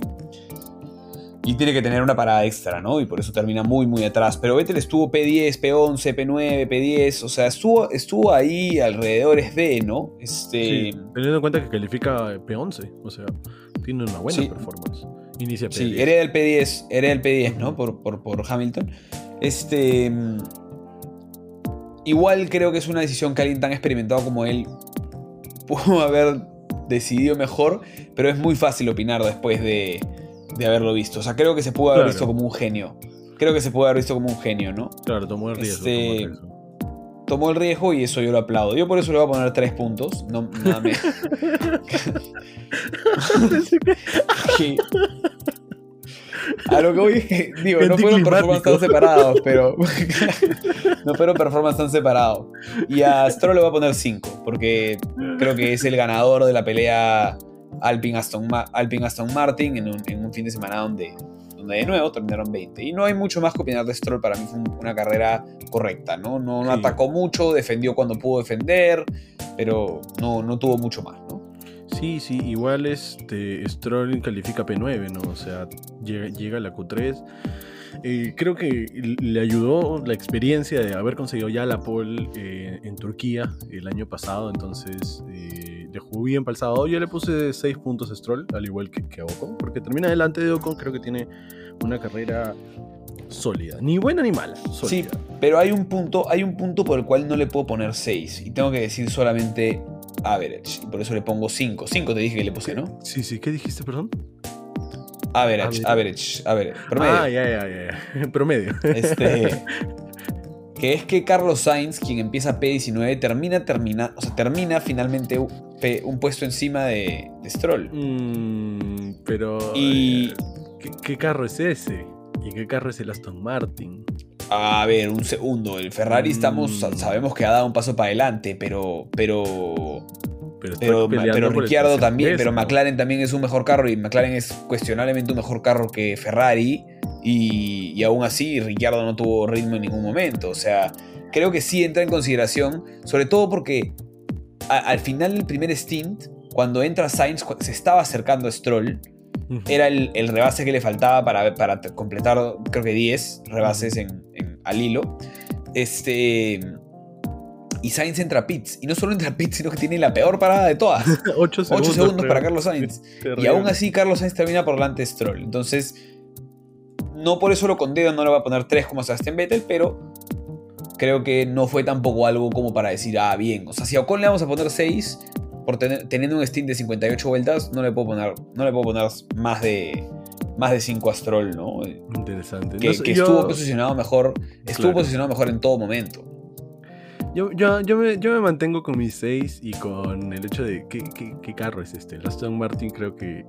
A: y tiene que tener una parada extra, ¿no? Y por eso termina muy, muy atrás. Pero Vettel estuvo P10, P11, P9, P10, o sea, estuvo, estuvo ahí alrededor de, ¿no? Este...
B: teniendo en cuenta que califica P11, o sea, tiene una buena performance. Inicia
A: P10. Sí, era el P10, era el P10, ¿no? Por, por, por Hamilton. Este... Igual creo que es una decisión que alguien tan experimentado como él pudo haber decidido mejor, pero es muy fácil opinar después de de haberlo visto. O sea, creo que se pudo haber visto como un genio. Creo que se pudo haber visto como un genio, ¿no?
B: Claro, tomó el riesgo.
A: Este, tomó, el riesgo. y eso yo lo aplaudo. Yo por eso le voy a poner tres puntos. No, nada me... A lo que voy digo, no fueron performances tan separados, pero. no fueron performances tan separados. Y a Stroll le voy a poner 5, porque creo que es el ganador de la pelea Alpine Aston, Aston Martin en un, fin de semana donde, donde de nuevo terminaron 20. Y no hay mucho más que opinar de Stroll, para mí fue una carrera correcta, ¿no? No, no atacó mucho, defendió cuando pudo defender, pero no, no tuvo mucho más, ¿no?
B: Sí, sí, igual este Stroll califica P9, ¿no? O sea, llega, llega a la Q3 eh, creo que le ayudó la experiencia de haber conseguido ya la pole eh, en Turquía el año pasado, entonces eh, le jugó bien para el sábado. Yo le puse 6 puntos a Stroll, al igual que, que a Ocon, porque termina delante de Ocon, creo que tiene una carrera sólida, ni buena ni mala.
A: Sí, pero hay un punto, hay un punto por el cual no le puedo poner 6 y tengo que decir solamente average y por eso le pongo 5. 5 te dije que le puse, ¿no?
B: Sí, sí, ¿qué dijiste, perdón?
A: Average, average, average, promedio.
B: Ah, ya, ya, ya, promedio.
A: Este, que es que Carlos Sainz, quien empieza P19, termina, termina, o sea, termina finalmente un puesto encima de, Stroll.
B: Mm, pero.
A: Y.
B: Eh, ¿qué, carro es ese? ¿Y qué carro es el Aston Martin?
A: A ver, un segundo. El Ferrari estamos, mm. sabemos que ha dado un paso para adelante, pero, pero pero, pero, Ricciardo también, pero McLaren también es un mejor carro y McLaren es cuestionablemente un mejor carro que Ferrari y, y aún así Ricciardo no tuvo ritmo en ningún momento. O sea, creo que sí entra en consideración, sobre todo porque al final del primer stint, cuando entra Sainz, se estaba acercando a Stroll, era el, rebase que le faltaba para, para completar, creo que 10 rebases en, al hilo. Este y Sainz entra a pits. Y no solo entra a pits, sino que tiene la peor parada de todas.
B: 8
A: segundos, para Carlos Sainz. Y aún así Carlos Sainz termina por delante de Stroll. Entonces, no por eso lo condeno, no le va a poner 3 como Sebastián Vettel, pero creo que no fue tampoco algo como para decir, ah, bien. O sea, si a Ocon le vamos a poner 6, por teniendo un stint de 58 vueltas, no le puedo poner, no le puedo poner más de más de 5 a Stroll, ¿no?
B: Interesante.
A: Que, estuvo posicionado mejor, estuvo posicionado mejor en todo momento.
B: Yo, yo, yo, me, yo me mantengo con mis 6 y con el hecho de ¿qué, qué, carro es este. El Aston Martin creo que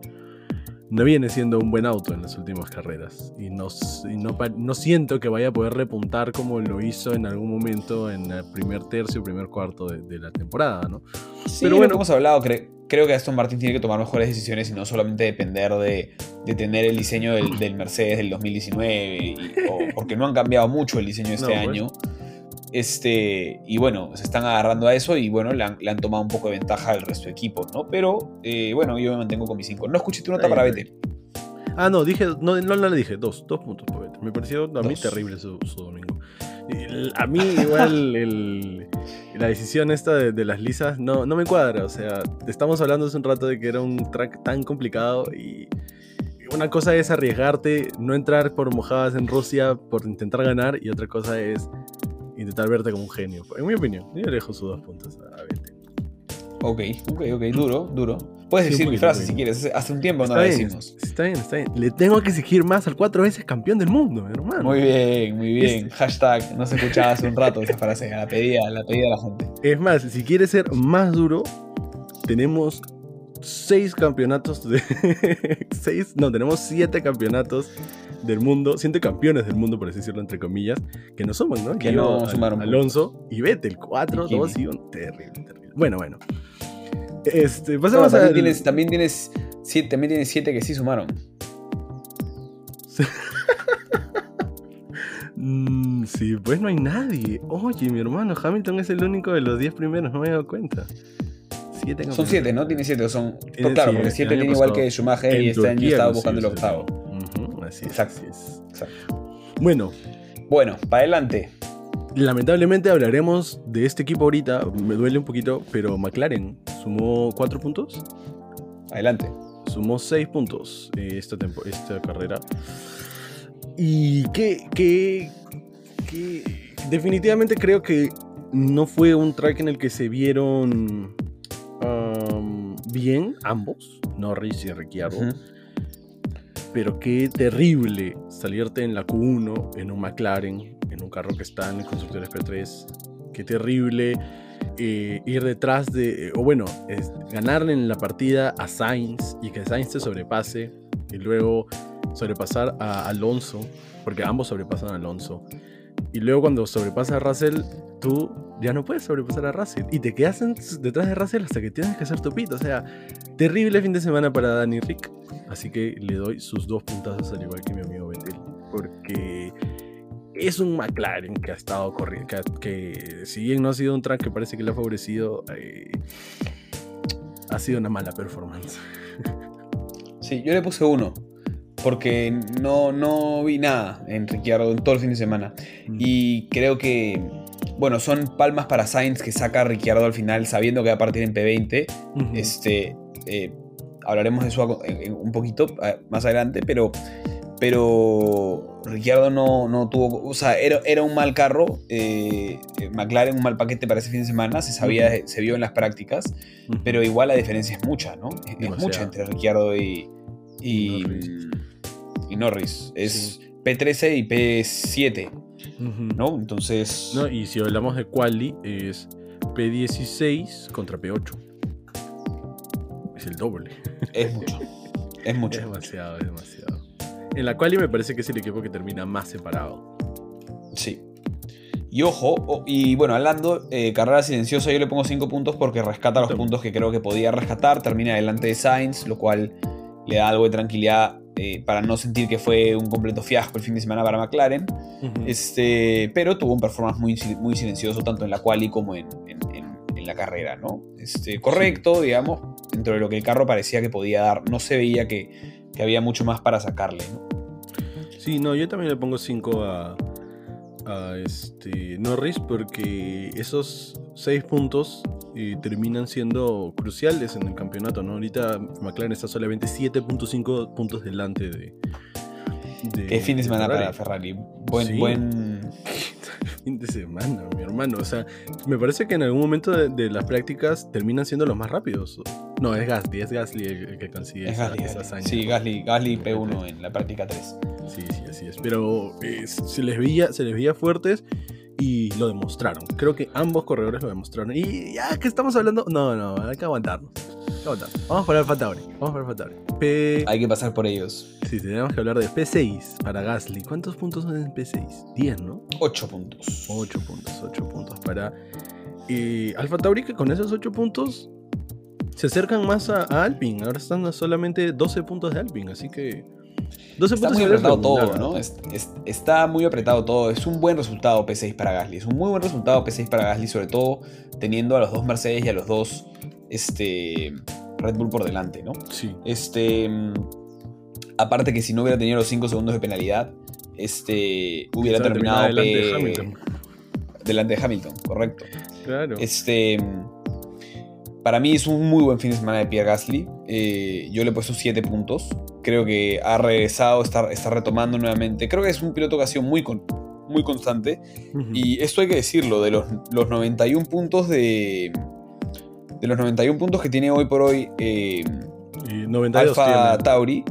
B: no viene siendo un buen auto en las últimas carreras. Y no, no, no, siento que vaya a poder repuntar como lo hizo en algún momento en el primer tercio, primer cuarto de, la temporada, ¿no?
A: Sí, pero bueno, hemos hablado, creo que Aston Martin tiene que tomar mejores decisiones y no solamente depender de, de tener el diseño del, del, Mercedes del 2019, o, porque no han cambiado mucho el diseño este pues. año. Este, y bueno, se están agarrando a eso y bueno, le han, tomado un poco de ventaja al resto de equipos, ¿no? Pero eh, bueno, yo me mantengo con mis 5. No escuché tu nota para Vettel.
B: Ah, no, dije, no, no, le dije, dos, dos puntos para Vettel. Me pareció a mí terrible su, domingo. A mí igual la decisión esta de, las lisas no, no me cuadra. O sea, estamos hablando hace un rato de que era un track tan complicado y una cosa es arriesgarte, no entrar por mojadas en Rusia por intentar ganar y otra cosa es intentar verte como un genio. En mi opinión, yo le dejo sus dos puntos a Vete.
A: Ok, ok, ok, duro, duro. Puedes decir mi frase si quieres, hace un tiempo no la decimos.
B: Está bien, está bien. Le tengo que exigir más al cuatro veces campeón del mundo, hermano.
A: Muy bien, muy bien. Hashtag, no se escuchaba hace un rato esa frase, la pedía, la pedía la gente.
B: Es más, si quieres ser más duro, tenemos seis campeonatos de. seis, no, tenemos siete campeonanatos del mundo, siete campeones del mundo, por así decirlo, entre comillas, que no suman, ¿no?
A: Que, no sumaron.
B: Alonso y el 4, 2 y 1. Terrible, terrible. Bueno, bueno. Este, pasamos también,
A: tienes, también tienes siete, también tienes siete que sí sumaron.
B: Mm, sí, pues no hay nadie. Oye, mi hermano, Hamilton es el único de los 10 primeros, no me he dado cuenta.
A: Son siete, ¿no? Tiene siete, son. claro, porque siete tiene igual que Schumacher y este año estaba buscando el octavo.
B: Exacto. Bueno.
A: Bueno, para adelante.
B: Lamentablemente hablaremos de este equipo ahorita. Me duele un poquito, pero McLaren sumó cuatro puntos.
A: Adelante.
B: Sumó seis puntos eh, esta, esta carrera. Y que, que, definitivamente creo que no fue un track en el que se vieron bien ambos, Norris y Ricciardo pero qué terrible salirte en la Q1 en un McLaren, en un carro que está en el constructor P3. Qué terrible eh, ir detrás de, o bueno, es ganarle en la partida a Sainz y que Sainz te sobrepase y luego sobrepasar a Alonso, porque ambos sobrepasan a Alonso. Y luego cuando sobrepasa a Russell, tú ya no puedes sobrepasar a Russell. Y te quedas detrás de Russell hasta que tienes que hacer tu pit. O sea, terrible fin de semana para Danny Rick. Así que le doy sus dos puntazos al igual que mi amigo Vettel. Porque es un McLaren que ha estado corriendo. Que, si bien no ha sido un track que parece que le ha favorecido, eh, ha sido una mala performance.
A: Sí, yo le puse uno. Porque no, no vi nada en Ricciardo en todo el fin de semana. Mm. Y creo que, bueno, son palmas para Sainz que saca a Ricciardo al final sabiendo que va a partir en P20. Este. Eh, hablaremos de eso un poquito eh, más adelante, pero pero Ricciardo no, no, tuvo, o sea, era, era un mal carro, eh, McLaren un mal paquete para ese fin de semana, se sabía, se vio en las prácticas, pero igual la diferencia es mucha, ¿no? Es, mucha entre Ricciardo y, y, Norris. Es P13 y P7, ¿no? Entonces...
B: No, y si hablamos de quali, es P16 contra P8. Es el doble.
A: Es mucho. Es mucho.
B: Es demasiado, es demasiado. En la quali me parece que es el equipo que termina más separado.
A: Sí. Y ojo, y bueno, hablando, eh, carrera silenciosa yo le pongo 5 puntos porque rescata los puntos que creo que podía rescatar, termina delante de Sainz, lo cual le da algo de tranquilidad eh, para no sentir que fue un completo fiasco el fin de semana para McLaren. este, pero tuvo un performance muy, muy silencioso tanto en la quali como en, la carrera, ¿no? Este, correcto, digamos, dentro de lo que el carro parecía que podía dar. No se veía que, que había mucho más para sacarle, ¿no?
B: Sí, no, yo también le pongo 5 a, este Norris porque esos 6 puntos eh, terminan siendo cruciales en el campeonato, ¿no? Ahorita McLaren está solamente 7.5 puntos delante de,
A: Qué fin de semana para Ferrari. Buen, buen.
B: fin de semana, mi hermano. O sea, me parece que en algún momento de, las prácticas terminan siendo los más rápidos. No, es Gasly, es Gasly el, que consigue
A: es Gasly, Sí, Gasly, Gasly P1 en la práctica 3.
B: Sí, sí, así es. Pero eh, se, les veía, se les veía fuertes y lo demostraron. Creo que ambos corredores lo demostraron. Y ya que estamos hablando, no, no, hay que aguantarnos. Vamos para el Fatauri. Vamos para el Fatauri.
A: P... Hay que pasar por ellos.
B: Sí, tenemos que hablar de P6 para Gasly. ¿Cuántos puntos son en P6? 10, ¿no?
A: 8 puntos.
B: 8 puntos, 8 puntos para eh, Alfa Tauri que con esos 8 puntos se acercan más a, a Alpine. Ahora están a solamente 12 puntos de Alpine, así que
A: está muy apretado todo, ¿no? está muy apretado todo. Es un buen resultado P6 para Gasly. Es un muy buen resultado P6 para Gasly, sobre todo teniendo a los dos Mercedes y a los dos este, Red Bull por delante, ¿no?
B: Sí.
A: Este, aparte que si no hubiera tenido los 5 segundos de penalidad, este, hubiera terminado
B: delante de Hamilton.
A: Delante de Hamilton, correcto.
B: Claro.
A: Este, para mí es un muy buen fin de semana de Pierre Gasly. Eh, yo le he puesto 7 puntos. Creo que ha regresado, está, está, retomando nuevamente. Creo que es un piloto que ha sido muy, muy constante. Y esto hay que decirlo, de los, los 91 puntos de... De los 91 puntos que tiene hoy por hoy eh, Alfa Tauri,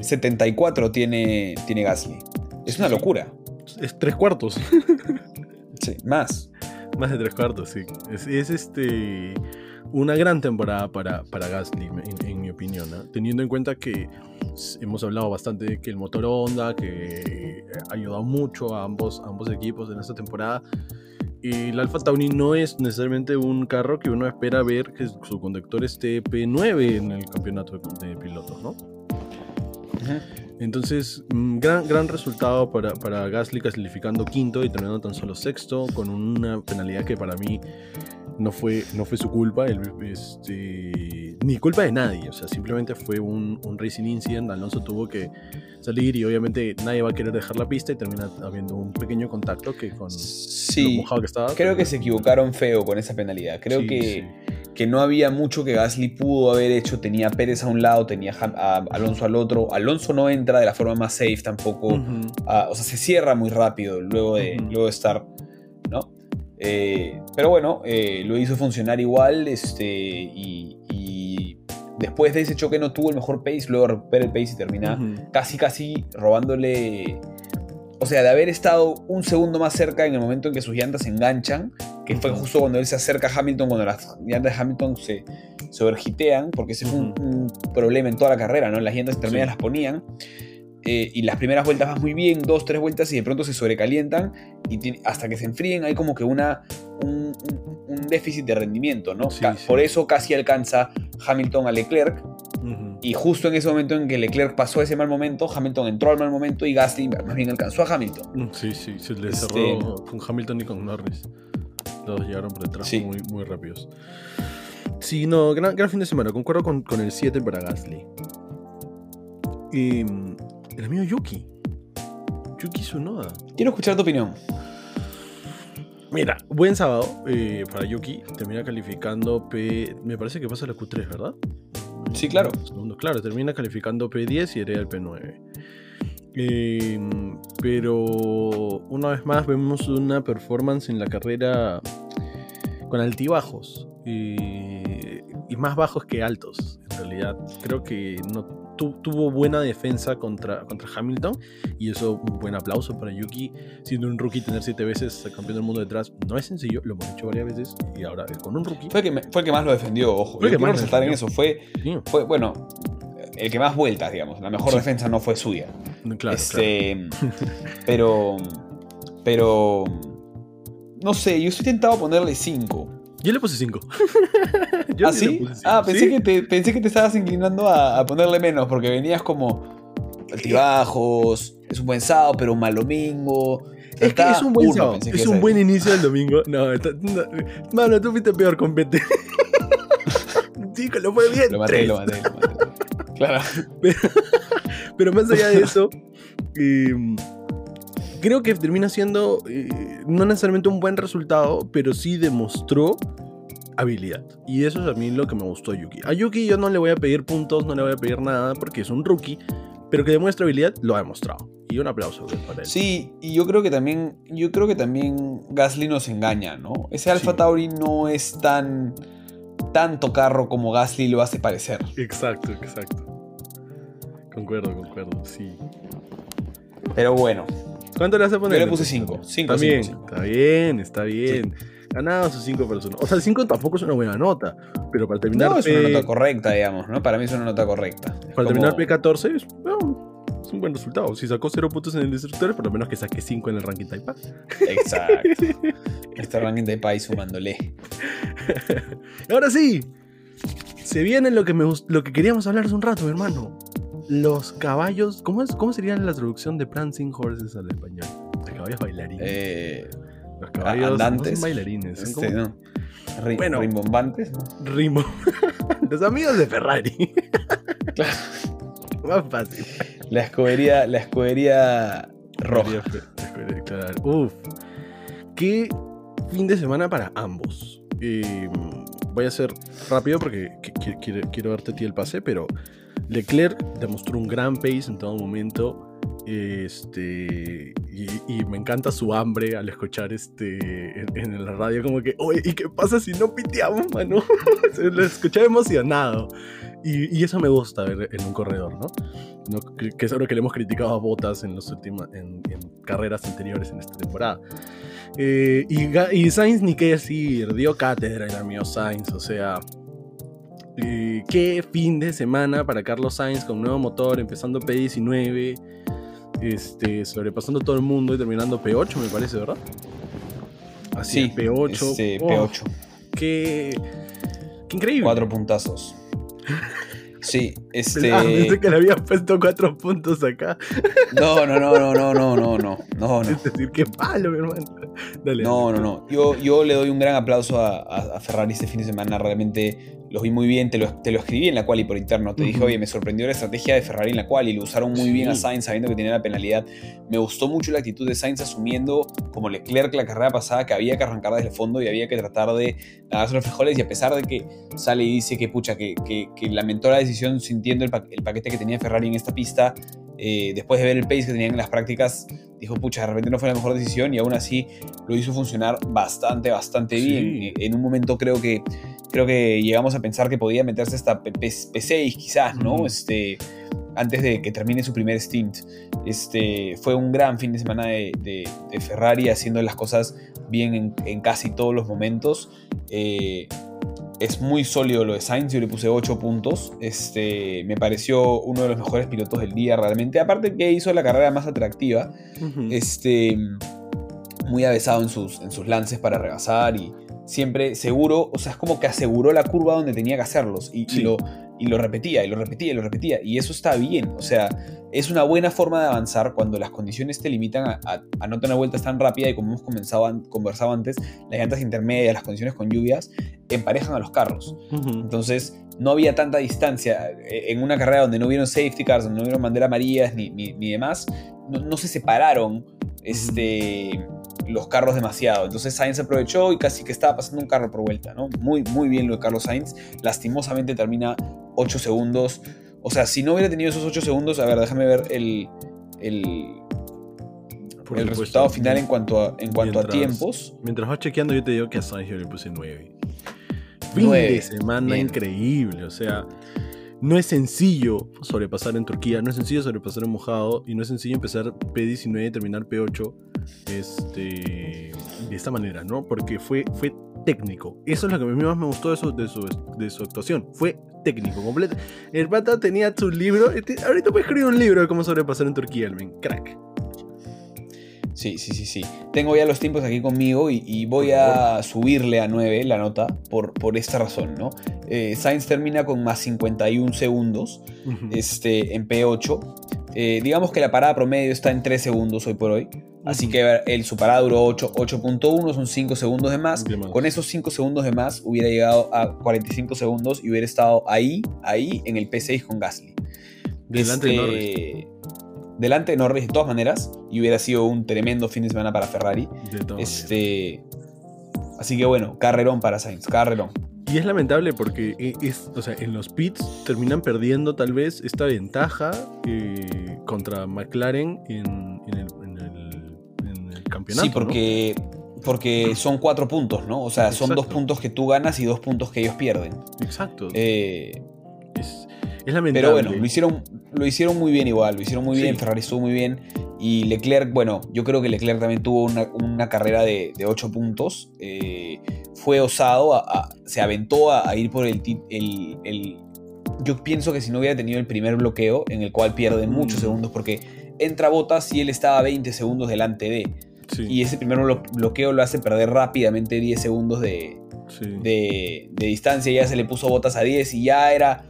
A: 74 tiene, tiene Gasly. Es una locura.
B: Es tres cuartos.
A: sí, más.
B: Más de tres cuartos, sí. es este una gran temporada para, para Gasly, en, mi opinión, teniendo en cuenta que hemos hablado bastante de que el motor Honda, que ha ayudado mucho a ambos, ambos equipos en esta temporada, el Alfa Tauri no es necesariamente un carro que uno espera ver que su conductor esté P9 en el campeonato de, pilotos, ¿no? Entonces, mm, gran, gran resultado para, para Gasly clasificando quinto y terminando tan solo sexto, con una penalidad que para mí no fue, no fue su culpa, este, ni culpa de nadie, o sea, simplemente fue un, un, racing incident, Alonso tuvo que salir y obviamente nadie va a querer dejar la pista y termina habiendo un pequeño contacto que con
A: sí, lo mojado que estaba. Creo que se equivocaron feo con esa penalidad, creo que, que no había mucho que Gasly pudo haber hecho, tenía Pérez a un lado, tenía a Alonso al otro, Alonso no entra de la forma más safe tampoco, ah, o sea, se cierra muy rápido luego de, luego de estar. Eh, pero bueno, eh, lo hizo funcionar igual este, y, después de ese choque no tuvo el mejor pace, luego recupera el pace y termina casi casi robándole... O sea, de haber estado un segundo más cerca en el momento en que sus llantas se enganchan, que fue justo cuando él se acerca a Hamilton, cuando las llantas de Hamilton se, se overgitean, porque ese fue un, problema en toda la carrera, ¿no? Las llantas intermedias las ponían eh, y las primeras vueltas van muy bien, dos, tres vueltas y de pronto se sobrecalientan y hasta que se enfríen hay como que una, un, déficit de rendimiento, ¿no? Por eso casi alcanza Hamilton a Leclerc y justo en ese momento en que Leclerc pasó ese mal momento, Hamilton entró al mal momento y Gasly más bien alcanzó a Hamilton.
B: Mm, sí, sí, se le este, cerró con Hamilton y con Norris. Los llegaron por detrás muy, muy rápidos. Sí, no, gran, fin de semana. Concuerdo con, con el 7 para Gasly. Y el amigo Yuki. Yuki Tsunoda.
A: Quiero escuchar tu opinión.
B: Mira, buen sábado eh, para Yuki. Termina calificando P. Me parece que pasa la Q3, ¿verdad?
A: Sí, claro.
B: claro, termina calificando P10 y hereda el P9. Em, pero una vez más vemos una performance en la carrera con altibajos y más bajos que altos, en realidad. Creo que no tuvo buena defensa contra, contra Hamilton y eso un buen aplauso para Yuki. Siendo un rookie, tener siete veces campeón del mundo detrás no es sencillo, lo hemos hecho varias veces y ahora con un rookie.
A: Fue el que, fue que más lo defendió, ojo. Fue el que más resaltar en eso. Fue, fue, bueno, el que más vueltas, digamos. La mejor defensa no fue suya.
B: Claro,
A: este, Pero. Pero. No sé, yo estoy tentado a ponerle 5.
B: Yo le puse 5.
A: ¿Ah, sí? Ah, pensé, que te, pensé que te estabas inclinando a, ponerle menos, porque venías como altibajos, es un buen sábado, pero un mal domingo.
B: Es que es un buen sábado, es un buen inicio del domingo. No, mano, tú fuiste peor con Pete. Chico, lo fue bien.
A: Lo maté, lo maté, lo maté. Claro.
B: Pero, más allá de eso, em, creo que termina siendo eh, no necesariamente un buen resultado, pero sí demostró habilidad. Y eso es a mí lo que me gustó a Yuki. A Yuki yo no le voy a pedir puntos, no le voy a pedir nada porque es un rookie, pero que demuestra habilidad lo ha demostrado. Y un aplauso para él.
A: Sí, y yo creo que también, yo creo que también Gasly nos engaña, ¿no? Ese Alfa Tauri no es tan tanto carro como Gasly lo hace parecer.
B: Exacto, exacto. Concuerdo, concuerdo, sí.
A: Pero bueno,
B: ¿Cuánto le vas a poner?
A: Yo le puse 5. 5
B: Está bien, está bien, está bien. Ganado sus 5 personas. O sea, 5 tampoco es una buena nota. Pero para terminar.
A: No, es una nota correcta, digamos, ¿no? Para mí es una nota correcta.
B: para terminar P14 es, es, un buen resultado. Si sacó 0 puntos en el destructor, por lo menos que saque 5 en el ranking Taipa.
A: Exacto. este ranking Taipa ahí sumándole.
B: Ahora sí. Se viene lo que, me, lo que queríamos hablar hace un rato, hermano los caballos. ¿Cómo, es, cómo sería la traducción de prancing horses al español? Los caballos bailarines.
A: Eh,
B: los caballos
A: andantes,
B: son bailarines.
A: No. bueno, rimbombantes.
B: Rimbo los amigos de Ferrari. claro. Más fácil.
A: La escobería, la escobería roja.
B: claro. Uf. Qué fin de semana para ambos. Em, voy a ser rápido porque quiero, quiero darte a ti el pase, pero Leclerc demostró un gran pace en todo momento. Este, y, me encanta su hambre al escuchar este en, la radio, como que, oye, ¿y qué pasa si no piteamos, mano? lo escuchaba emocionado. Y, eso me gusta ver en un corredor, ¿no? que, es algo que le hemos criticado a Botas en, los últimos, en, carreras anteriores en esta temporada. Eh, y, y Sainz, ni qué decir, dio cátedra el amigo Sainz, o sea, eh, qué fin de semana para Carlos Sainz con nuevo motor, empezando P19, este, sobrepasando todo el mundo y terminando P8, me parece, ¿verdad?
A: Así, P8. Ese, oh, P8.
B: Qué, qué, increíble.
A: Cuatro puntazos. Sí, ah, este.
B: Ah, pensé que le habías puesto cuatro puntos acá.
A: No, no, no, no, no, no, no, no.
B: Es decir, qué palo, mi hermano.
A: Dale, no, no, no. Yo, yo le doy un gran aplauso a, a Ferrari este fin de semana. Realmente los vi muy bien, te lo, te lo escribí en la quali por interno, te dije, oye, me sorprendió la estrategia de Ferrari en la quali, lo usaron muy bien a Sainz sabiendo que tenía la penalidad. Me gustó mucho la actitud de Sainz asumiendo, como Leclerc la carrera pasada, que había que arrancar desde el fondo y había que tratar de darse los frijoles y a pesar de que sale y dice que, pucha, que, que, lamentó la decisión sintiendo el, el, paquete que tenía Ferrari en esta pista, eh, después de ver el pace que tenían en las prácticas, dijo, pucha, de repente no fue la mejor decisión y aún así lo hizo funcionar bastante, bastante bien. En un momento creo que creo que llegamos a pensar que podía meterse hasta P6 quizás, ¿no? Este, antes de que termine su primer stint. Este, fue un gran fin de semana de, Ferrari haciendo las cosas bien en, casi todos los momentos. Eh, es muy sólido lo de Sainz, yo le puse 8 puntos. Este, me pareció uno de los mejores pilotos del día realmente. Aparte que hizo la carrera más atractiva. Este, muy avesado en sus, en sus lances para rebasar y siempre seguro, o sea, es como que aseguró la curva donde tenía que hacerlos y, lo, y lo repetía y lo repetía y lo repetía. Y eso está bien, o sea, es una buena forma de avanzar cuando las condiciones te limitan a, no tener vueltas tan rápidas y como hemos comenzado, conversado antes, las llantas intermedias, las condiciones con lluvias, emparejan a los carros. Entonces, no había tanta distancia. E, en una carrera donde no hubieron safety cars, donde no hubieron banderas amarillas ni, ni, demás, no, se separaron este, los carros demasiado. Entonces Sainz aprovechó y casi que estaba pasando un carro por vuelta, ¿no? Muy, muy bien lo de Carlos Sainz. Lastimosamente termina 8 segundos. O sea, si no hubiera tenido esos 8 segundos, a ver, déjame ver el, el, el resultado final en cuanto a, en cuanto a tiempos.
B: Mientras vas chequeando, yo te digo que a Sainz yo le puse 9. Fin de semana increíble, o sea, no es sencillo sobrepasar en Turquía, no es sencillo sobrepasar en mojado y no es sencillo empezar P19 y terminar P8 este, de esta manera, ¿no? Porque fue, fue técnico. Eso es lo que a mí más me gustó de su, de su, de su actuación. Fue técnico, completo. El pata tenía su libro. Este, ahorita puede escribir un libro de cómo sobrepasar en Turquía, el crack.
A: Sí, sí, sí, sí. Tengo ya los tiempos aquí conmigo y, voy a subirle a 9 la nota por, por esta razón, ¿no? Eh, Sainz termina con más 51 segundos este, en P8. Eh, digamos que la parada promedio está en 3 segundos hoy por hoy. Así que el, su parada duró 8.1, son 5 segundos de más. Con esos 5 segundos de más hubiera llegado a 45 segundos y hubiera estado ahí, ahí en el P6 con Gasly.
B: Delante de este, Norris.
A: Delante de Norris de todas maneras. Y hubiera sido un tremendo fin de semana para Ferrari. este, así que bueno, carrerón para Sainz, carrerón.
B: Y es lamentable porque e, es, o sea, en los pits terminan perdiendo tal vez esta ventaja eh, contra McLaren en, el, campeonato.
A: Sí, porque, porque son cuatro puntos, ¿no? O sea, son dos puntos que tú ganas y dos puntos que ellos pierden.
B: Exacto.
A: Eh,
B: es, lamentable.
A: Pero bueno, lo hicieron, lo hicieron muy bien igual, lo hicieron muy bien, Ferrari estuvo muy bien. Y Leclerc, bueno, yo creo que Leclerc también tuvo una, carrera de, de 8 puntos. Eh, fue osado, se aventó a, ir por el, el, Yo pienso que si no hubiera tenido el primer bloqueo, en el cual pierde muchos mm. segundos, porque entra Botas y él estaba 20 segundos delante de. Y ese primer bloqueo lo hace perder rápidamente 10 segundos de, de, de, distancia. Ya se le puso Botas a 10 y ya era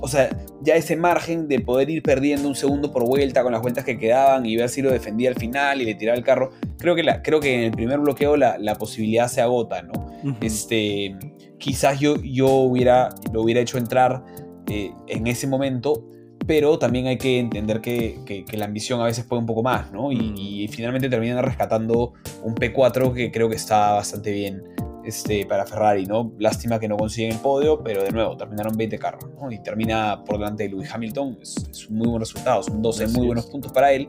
A: o sea, ya ese margen de poder ir perdiendo un segundo por vuelta con las vueltas que quedaban y ver si lo defendía al final y le tiraba el carro, creo que, la, creo que en el primer bloqueo la, posibilidad se agota, ¿no? este, quizás yo, yo hubiera, lo hubiera hecho entrar eh, en ese momento, pero también hay que entender que, la ambición a veces puede un poco más, ¿no? Y, mm. y, finalmente terminan rescatando un P4 que creo que está bastante bien este, para Ferrari, ¿no? Lástima que no consiguen el podio, pero de nuevo, terminaron 20 carros, ¿no? Y termina por delante de Lewis Hamilton, es, un muy buen resultado, son 12 muy buenos puntos para él,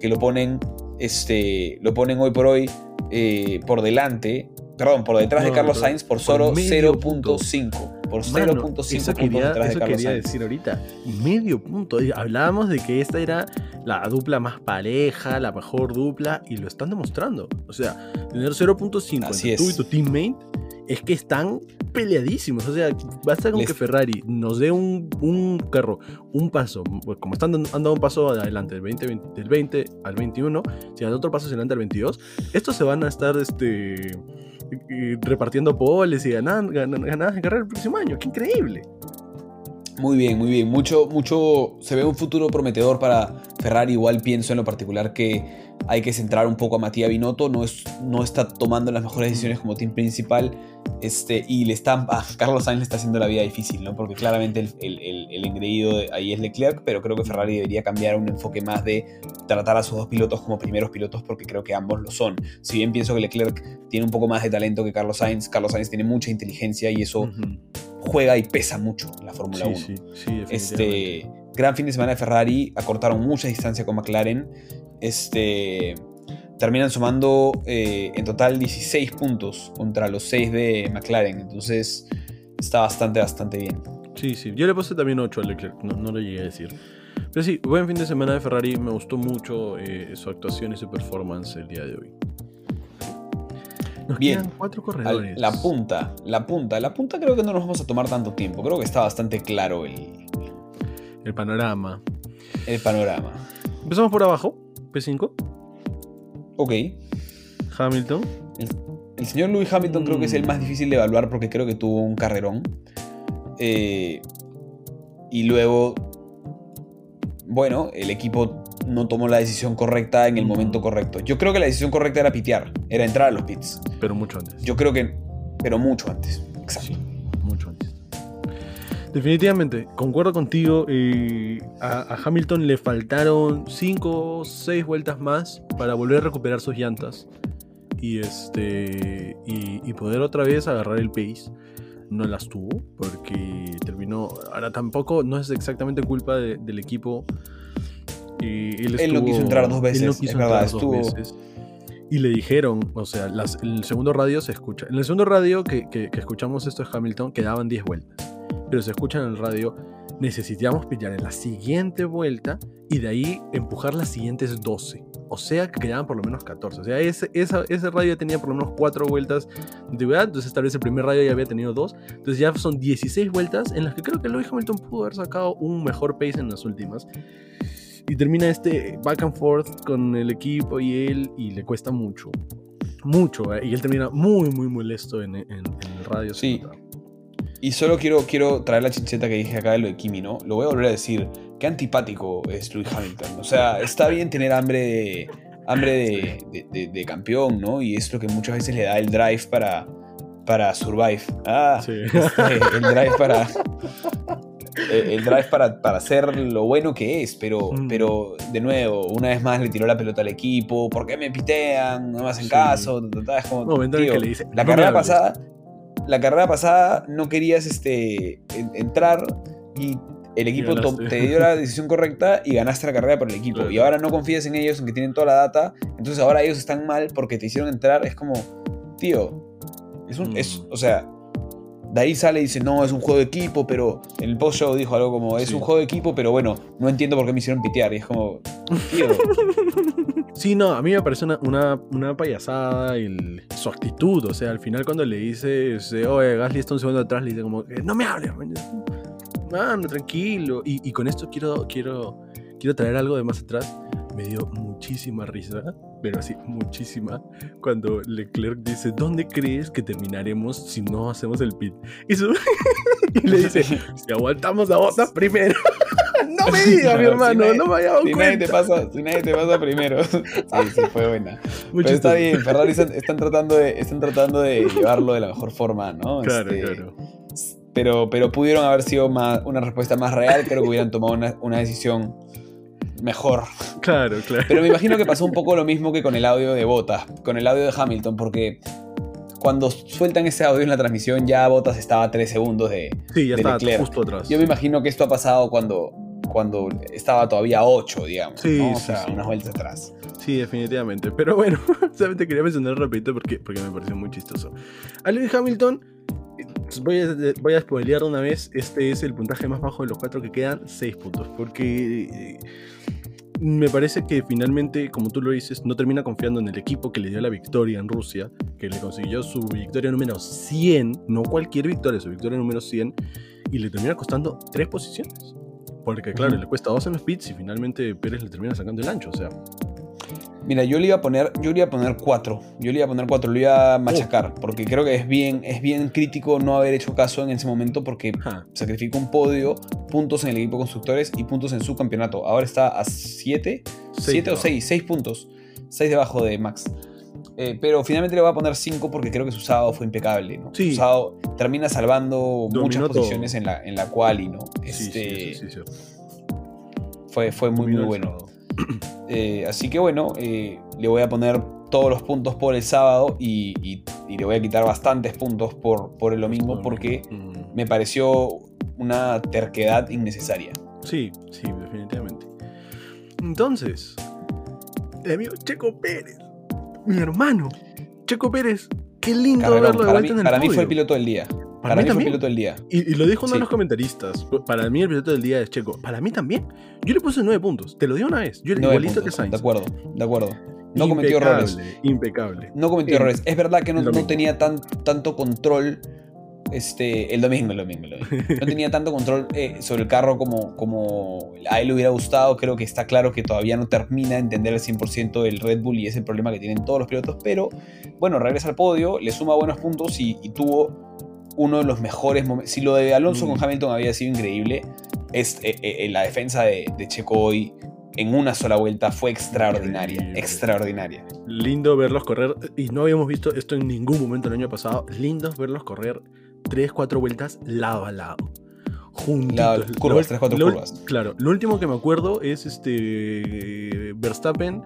A: que lo ponen, este, lo ponen hoy por hoy eh, por delante, perdón, por detrás de Carlos Sainz por solo 0.5 por 0.5 puntos detrás
B: de Carlos quería decir ahorita. Medio punto. Hablábamos de que esta era la dupla más pareja, la mejor dupla, y lo están demostrando. O sea, tener 0.5 entre tú y tu teammate es que están peleadísimos. O sea, basta con que Ferrari nos dé un, un, carro, un paso, pues, como están dando un paso adelante del 20, del 20 al 21, si dan otro paso adelante al 22, estos se van a estar este, repartiendo poles y ganando, ganadas de carrera el próximo año. ¡Qué increíble!
A: Muy bien, muy bien. Mucho, mucho. Se ve un futuro prometedor para Ferrari. Igual pienso en lo particular que hay que centrar un poco a Matías Binotto. No, es, no está tomando las mejores decisiones como team principal. Este, y le está, a Carlos Sainz le está haciendo la vida difícil, ¿no? Porque claramente el, el, el, engreído ahí es Leclerc, pero creo que Ferrari debería cambiar un enfoque más de tratar a sus dos pilotos como primeros pilotos, porque creo que ambos lo son. Si bien pienso que Leclerc tiene un poco más de talento que Carlos Sainz, Carlos Sainz tiene mucha inteligencia y eso juega y pesa mucho en la Fórmula 1. este, gran fin de semana de Ferrari, acortaron mucha distancia con McLaren. Este, terminan sumando eh, en total 16 puntos contra los 6 de McLaren. Entonces está bastante, bastante bien.
B: Sí, sí. Yo le puse también 8 a Leclerc, no, no lo llegué a decir. Pero sí, buen fin de semana de Ferrari. Me gustó mucho eh, su actuación y su performance el día de hoy. Nos
A: Bien.
B: quedan cuatro
A: Al-
B: corredores.
A: la punta, la punta. La punta creo que no nos vamos a tomar tanto tiempo. Creo que está bastante claro el,
B: El panorama.
A: el panorama.
B: Empezamos por abajo. P5.
A: Ok.
B: Hamilton.
A: El señor Louis Hamilton creo que es el
B: Mm.
A: más difícil de evaluar porque creo que tuvo un carrerón. Eh, y luego, bueno, el equipo no tomó la decisión correcta en el momento correcto. Yo creo que la decisión correcta era pitear, era entrar a los pits.
B: Pero mucho antes.
A: Yo creo que, pero mucho antes. Exacto.
B: Sí, mucho antes. Definitivamente, concuerdo contigo. eh, a, a Hamilton le faltaron 5 o 6 vueltas más para volver a recuperar sus llantas. Y este. Y, y poder otra vez agarrar el pace. No las tuvo. Porque terminó. Ahora tampoco no es exactamente culpa de- del equipo. Eh, él,
A: Él no
B: estuvo-
A: quiso entrar dos
B: él
A: veces,
B: no
A: es
B: quiso
A: verdad,
B: entrar dos
A: estuvo-
B: veces. Y le dijeron, o sea, las- en el segundo radio se escucha. En el segundo radio que, que- que escuchamos esto de Hamilton quedaban 10 vueltas. Pero se escucha en el radio, necesitamos pillar en la siguiente vuelta y de ahí empujar las siguientes 12. O sea que quedaban por lo menos 14. O sea, ese, esa- ese radio tenía por lo menos 4 vueltas de antigüedad. Entonces tal vez el primer radio ya había tenido 2. Entonces ya son 16 vueltas en las que creo que Lewis Hamilton pudo haber sacado un mejor pace en las últimas. Y termina este back and forth con el equipo y él y le cuesta mucho. Mucho. ¿eh? Y él termina muy, muy molesto en, en- en el radio.
A: Sí. Y solo quiero, quiero traer la chincheta que dije acá de lo de Kimi, ¿no? Lo voy a volver a decir. Qué antipático es Lewis Hamilton. O sea, está bien tener hambre de, hambre de, de- de- de campeón, ¿no? Y es lo que muchas veces le da el drive para, para survive. Ah,
B: Sí.
A: este, el drive para... El el drive para, para ser lo bueno que es, pero,
B: Mm.
A: pero de nuevo, una vez más le tiró la pelota al equipo. ¿Por qué me pitean? No me hacen
B: Sí.
A: caso. Es como,
B: el
A: tío,
B: que le dice,
A: la
B: "No
A: carrera
B: hables".
A: pasada, la carrera pasada no querías este, en- entrar y el equipo te dio la decisión correcta y ganaste la carrera por el equipo.
B: Claro.
A: Y ahora no confías en ellos, en que tienen toda la data. Entonces ahora ellos están mal porque te hicieron entrar. Es como, tío, es un, es,
B: Mm.
A: o sea, de ahí sale y dice, no, es un juego de equipo, pero en el post-show dijo algo como, es
B: Sí.
A: un juego de equipo, pero bueno, no entiendo por qué me hicieron pitear. Y es como, tío,
B: Sí, no, a mí me parece una, una, una payasada el- su actitud. O sea, al final cuando le dice, oye, Gasly está un segundo atrás, le dice como, "Eh, no me hables, man". mano, tranquilo. Y, y con esto quiero, quiero, quiero traer algo de más atrás. Me dio muchísima risa, pero así, muchísima, cuando Leclerc dice, ¿dónde crees que terminaremos si no hacemos el pit? Y, su- y le dice, si aguantamos a Bottas primero. no me digas, mi
A: No, si
B: hermano,
A: nadie-
B: no me había dado
A: si nadie, te
B: cuenta.
A: pasa, si nadie te pasa primero. sí, sí, fue buena.
B: Muy
A: Pero está bien, Ferrari están, están tratando de, están tratando de llevarlo de la mejor forma, ¿no?
B: Claro,
A: Este,
B: claro.
A: Pero, pero pudieron haber sido más, una respuesta más real, creo que hubieran tomado una, una decisión mejor.
B: Claro, claro.
A: Pero me imagino que pasó un poco lo mismo que con el audio de Bottas, con el audio de Hamilton, porque cuando sueltan ese audio en la transmisión ya Bottas estaba a 3 segundos de...
B: Sí, ya
A: de Leclerc.
B: justo atrás.
A: Yo me imagino que esto ha pasado cuando, cuando estaba todavía a 8, digamos.
B: Sí,
A: ¿no? O
B: sí,
A: sea,
B: sí.
A: unas vueltas atrás.
B: Sí, definitivamente. Pero bueno, solamente quería mencionar rapidito porque, porque me pareció muy chistoso. A Lewis Hamilton, eh, voy a, voy a spoilear una vez, este es el puntaje más bajo de los cuatro que quedan, 6 puntos. Porque eh, me parece que finalmente, como tú lo dices, no termina confiando en el equipo que le dio la victoria en Rusia, que le consiguió su victoria número 100, no cualquier victoria, su victoria número 100, y le termina costando 3 posiciones. Porque claro, le cuesta 2 en los pits y finalmente Pérez le termina sacando el ancho. O sea,
A: Mira, yo le iba a poner, yo le iba a poner 4. Yo le iba a poner 4, lo iba a machacar, porque creo que es bien, es bien crítico no haber hecho caso en ese momento porque
B: ja,
A: sacrificó un podio, puntos en el equipo de constructores y puntos en su campeonato. Ahora está a 7, 7 o
B: debajo.
A: 6, 6 puntos. 6 debajo de Max. Eh, pero finalmente le voy a poner 5 porque creo que su sábado fue impecable. ¿no?
B: Sí.
A: Su sábado termina salvando
B: Dominó
A: muchas
B: todo.
A: posiciones en la, en la quali, ¿no?
B: Sí, sí,
A: Este,
B: sí, sí, sí.
A: Fue, fue muy,
B: Dominó
A: muy bueno. Eh, así que bueno, eh, le voy a poner todos los puntos por el sábado y, y- y le voy a quitar bastantes puntos por, por el domingo porque
B: Mm.
A: me pareció una terquedad innecesaria.
B: Sí, sí, definitivamente. Entonces, el amigo Checo Pérez, mi hermano, Checo Pérez, qué lindo
A: Carrerón.
B: verlo de
A: Para,
B: vuelta
A: mí,
B: en el
A: para mí fue el piloto del día. Para,
B: mí
A: mí, fue
B: también.
A: piloto del día.
B: Y, y lo dijo uno de los comentaristas. Para mí el piloto del día es Checo. Para mí también. Yo le puse nueve puntos. Te lo digo una vez. Yo le igualito que
A: puntos.
B: Sainz.
A: De acuerdo, de acuerdo. No cometió errores.
B: Impecable.
A: No cometió errores. Es verdad que no, no tenía tan, tanto control este, el domingo, el domingo, No tenía tanto control eh, sobre el carro como, como a él le hubiera gustado. Creo que está claro que todavía no termina de entender al 100% el Red Bull y es el problema que tienen todos los pilotos. Pero bueno, regresa al podio, le suma buenos puntos y, tuvo uno de los mejores momentos. Si lo de Alonso con mm. Hamilton había sido increíble, es, eh, eh, la defensa de, de Checo hoy en una sola vuelta fue extraordinaria, extraordinaria.
B: Lindo verlos correr, y no habíamos visto esto en ningún momento el año pasado, lindo verlos correr 3, 4 vueltas lado a lado. Juntitos.
A: curvas, 3, 4 curvas.
B: Claro, lo último que me acuerdo es este Verstappen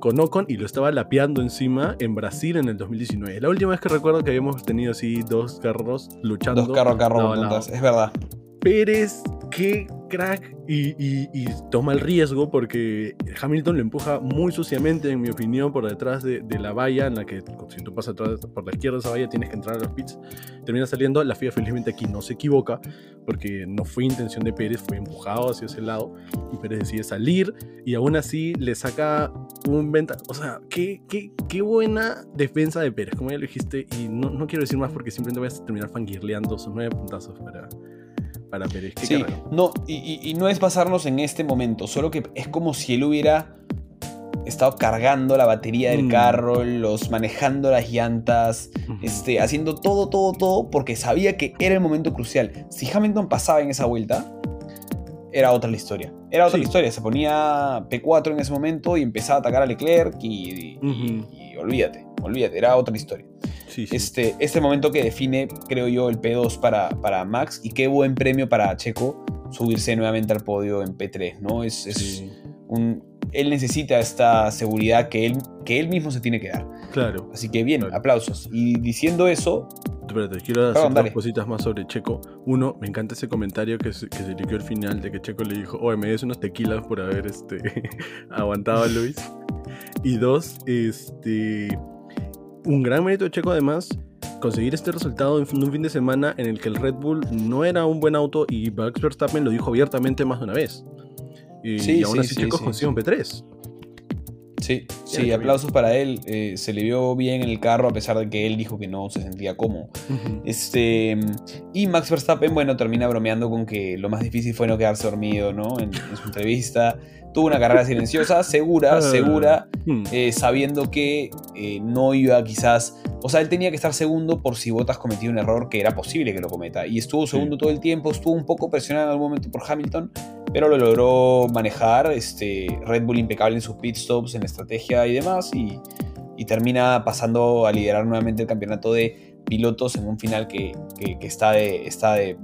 B: con Ocon y lo estaba lapeando encima en Brasil en el 2019. La última vez que recuerdo que habíamos tenido así dos carros luchando.
A: Dos carros a carro, es verdad.
B: Pérez, qué crack y, toma el riesgo porque Hamilton lo empuja muy suciamente, en mi opinión, por detrás de, la valla en la que si tú pasas por la izquierda de esa valla tienes que entrar a los pits. Termina saliendo, la FIA felizmente aquí no se equivoca porque no fue intención de Pérez, fue empujado hacia ese lado y Pérez decide salir y aún así le saca un venta. O sea, qué, qué, qué buena defensa de Pérez, como ya lo dijiste, y no, no quiero decir más porque simplemente voy a terminar fangirleando sus nueve puntazos para para Pérez.
A: Sí, no, y, no es basarnos en este momento, solo que es como si él hubiera estado cargando la batería del mm. carro, los manejando las llantas, este, haciendo todo, todo, todo, porque sabía que era el momento crucial. Si Hamilton pasaba en esa vuelta, era otra la historia. Era otra la historia. Se ponía P4 en ese momento y empezaba a atacar a Leclerc y, y olvídate, olvídate, era otra historia. Este, este momento que define, creo yo, el P2 para, para Max y qué buen premio para Checo subirse nuevamente al podio en P3, ¿no? Es, un, él necesita esta seguridad que él, que él mismo se tiene que dar.
B: Claro.
A: Así que bien, aplausos. Y diciendo eso...
B: Espérate, quiero hacer dos cositas más sobre Checo. Uno, me encanta ese comentario que se, que se liquidó al final de que Checo le dijo, oye, me des unos tequilas por haber este, aguantado a Luis. Y dos, este un gran mérito de Checo además conseguir este resultado en un fin de semana en el que el Red Bull no era un buen auto y Max Verstappen lo dijo abiertamente más de una vez. Y, aún así Checo consiguió un P3.
A: Sí, sí, aplausos para él. Eh, se le vio bien en el carro a pesar de que él dijo que no se sentía cómodo. este, y Max Verstappen, bueno, termina bromeando con que lo más difícil fue no quedarse dormido, ¿no? en su entrevista tuvo una carrera silenciosa, segura, ah, segura, hmm. eh, sabiendo que eh, no iba quizás, o sea, él tenía que estar segundo por si Bottas cometía un error que era posible que lo cometa. Y estuvo segundo todo el tiempo, estuvo un poco presionado en algún momento por Hamilton, pero lo logró manejar, este, Red Bull impecable en sus pit stops, en estrategia y demás, y, termina pasando a liderar nuevamente el campeonato de pilotos en un final que, está de... Está de,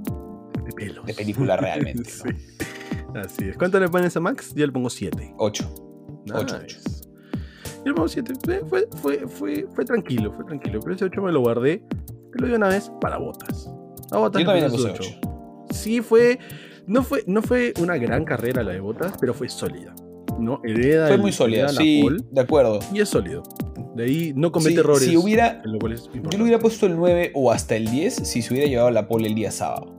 A: de, película realmente.
B: Así es. ¿Cuánto le pones a Max? Yo le pongo 7.
A: 8. 8,
B: 7. Fue, fue, fue, fue, tranquilo, fue tranquilo. Pero ese 8 me lo guardé. Te lo di una vez para botas. A botas
A: Yo también le puse 8.
B: Sí, fue no, fue. no fue una gran carrera la de botas, pero fue sólida. ¿no? Hereda
A: fue muy sólida, sí, de acuerdo.
B: Y es sólido. De ahí no comete errores.
A: Si hubiera, yo le hubiera puesto el 9 o hasta el 10 si se hubiera llevado la pole el día sábado.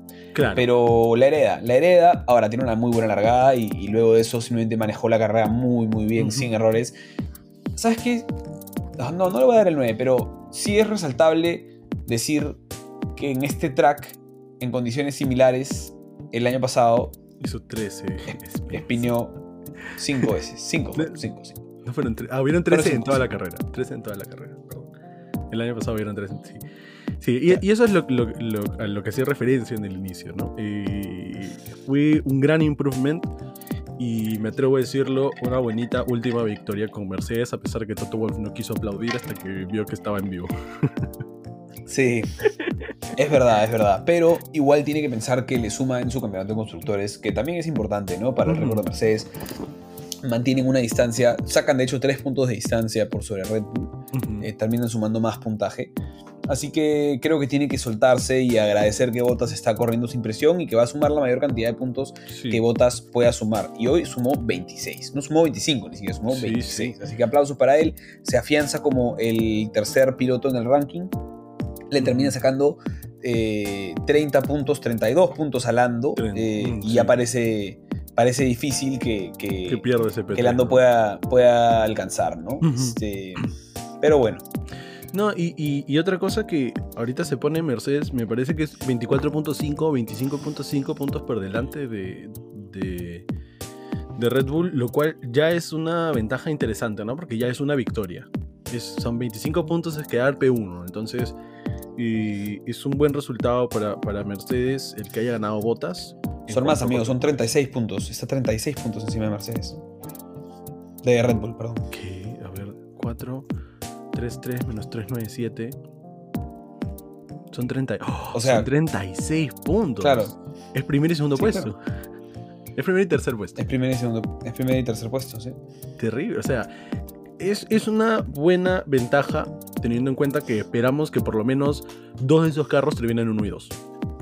A: Pero la hereda, la hereda, ahora tiene una muy buena largada y, luego de eso simplemente manejó la carrera muy, muy bien, sin errores. ¿Sabes qué? No, no le voy a dar el 9, pero sí es resaltable decir que en este track, en condiciones similares, el año pasado.
B: Hizo 13.
A: Espiñó 5 veces. 5, 5,
B: No fueron 3. Ah, hubieron 13 en toda la carrera. 13 en toda la carrera, perdón. El año pasado hubieron 13. Sí. Sí, y, eso es lo, a lo que hacía referencia en el inicio, ¿no? fue un gran improvement y me atrevo a decirlo, una bonita última victoria con Mercedes, a pesar de que Toto Wolf no quiso aplaudir hasta que vio que estaba en vivo.
A: Sí, es verdad, es verdad. Pero igual tiene que pensar que le suma en su campeonato de constructores, que también es importante, ¿no? Para el récord de Mercedes. Mantienen una distancia, sacan de hecho tres puntos de distancia por sobre Red Bull, eh, terminan sumando más puntaje. Así que creo que tiene que soltarse y agradecer que Botas está corriendo sin presión y que va a sumar la mayor cantidad de puntos que Botas pueda sumar. Y hoy sumó 26, no sumó 25, ni siquiera sumó 26. Así que aplausos para él. Se afianza como el tercer piloto en el ranking. Le termina sacando 30 eh, puntos, 32 puntos a Lando eh, y aparece parece difícil que, que,
B: Que pierde ese
A: que Lando pueda, pueda alcanzar, ¿no? Este, pero bueno,
B: No, y, y- y otra cosa que ahorita se pone Mercedes, me parece que es 24.5 o 25.5 puntos por delante de, de, de Red Bull, lo cual ya es una ventaja interesante, ¿no? Porque ya es una victoria. Es- son 25 puntos es quedar P1, entonces y es un buen resultado para, para Mercedes el que haya ganado botas.
A: son más amigos, son 36 puntos. Está 36 puntos encima de Mercedes. De Red Bull, perdón.
B: Que, a ver, 4, 3, 3 menos 3, 9, 7. Son 30. ¡Oh!
A: O sea,
B: son 36 puntos.
A: Claro,
B: Es primer y segundo
A: Sí,
B: puesto. Es primer y tercer puesto.
A: es primer y segundo, es primer y tercer puesto, sí.
B: Terrible. O sea, es, es una buena ventaja teniendo en cuenta que esperamos que por lo menos dos de esos carros terminen en 1 y 2.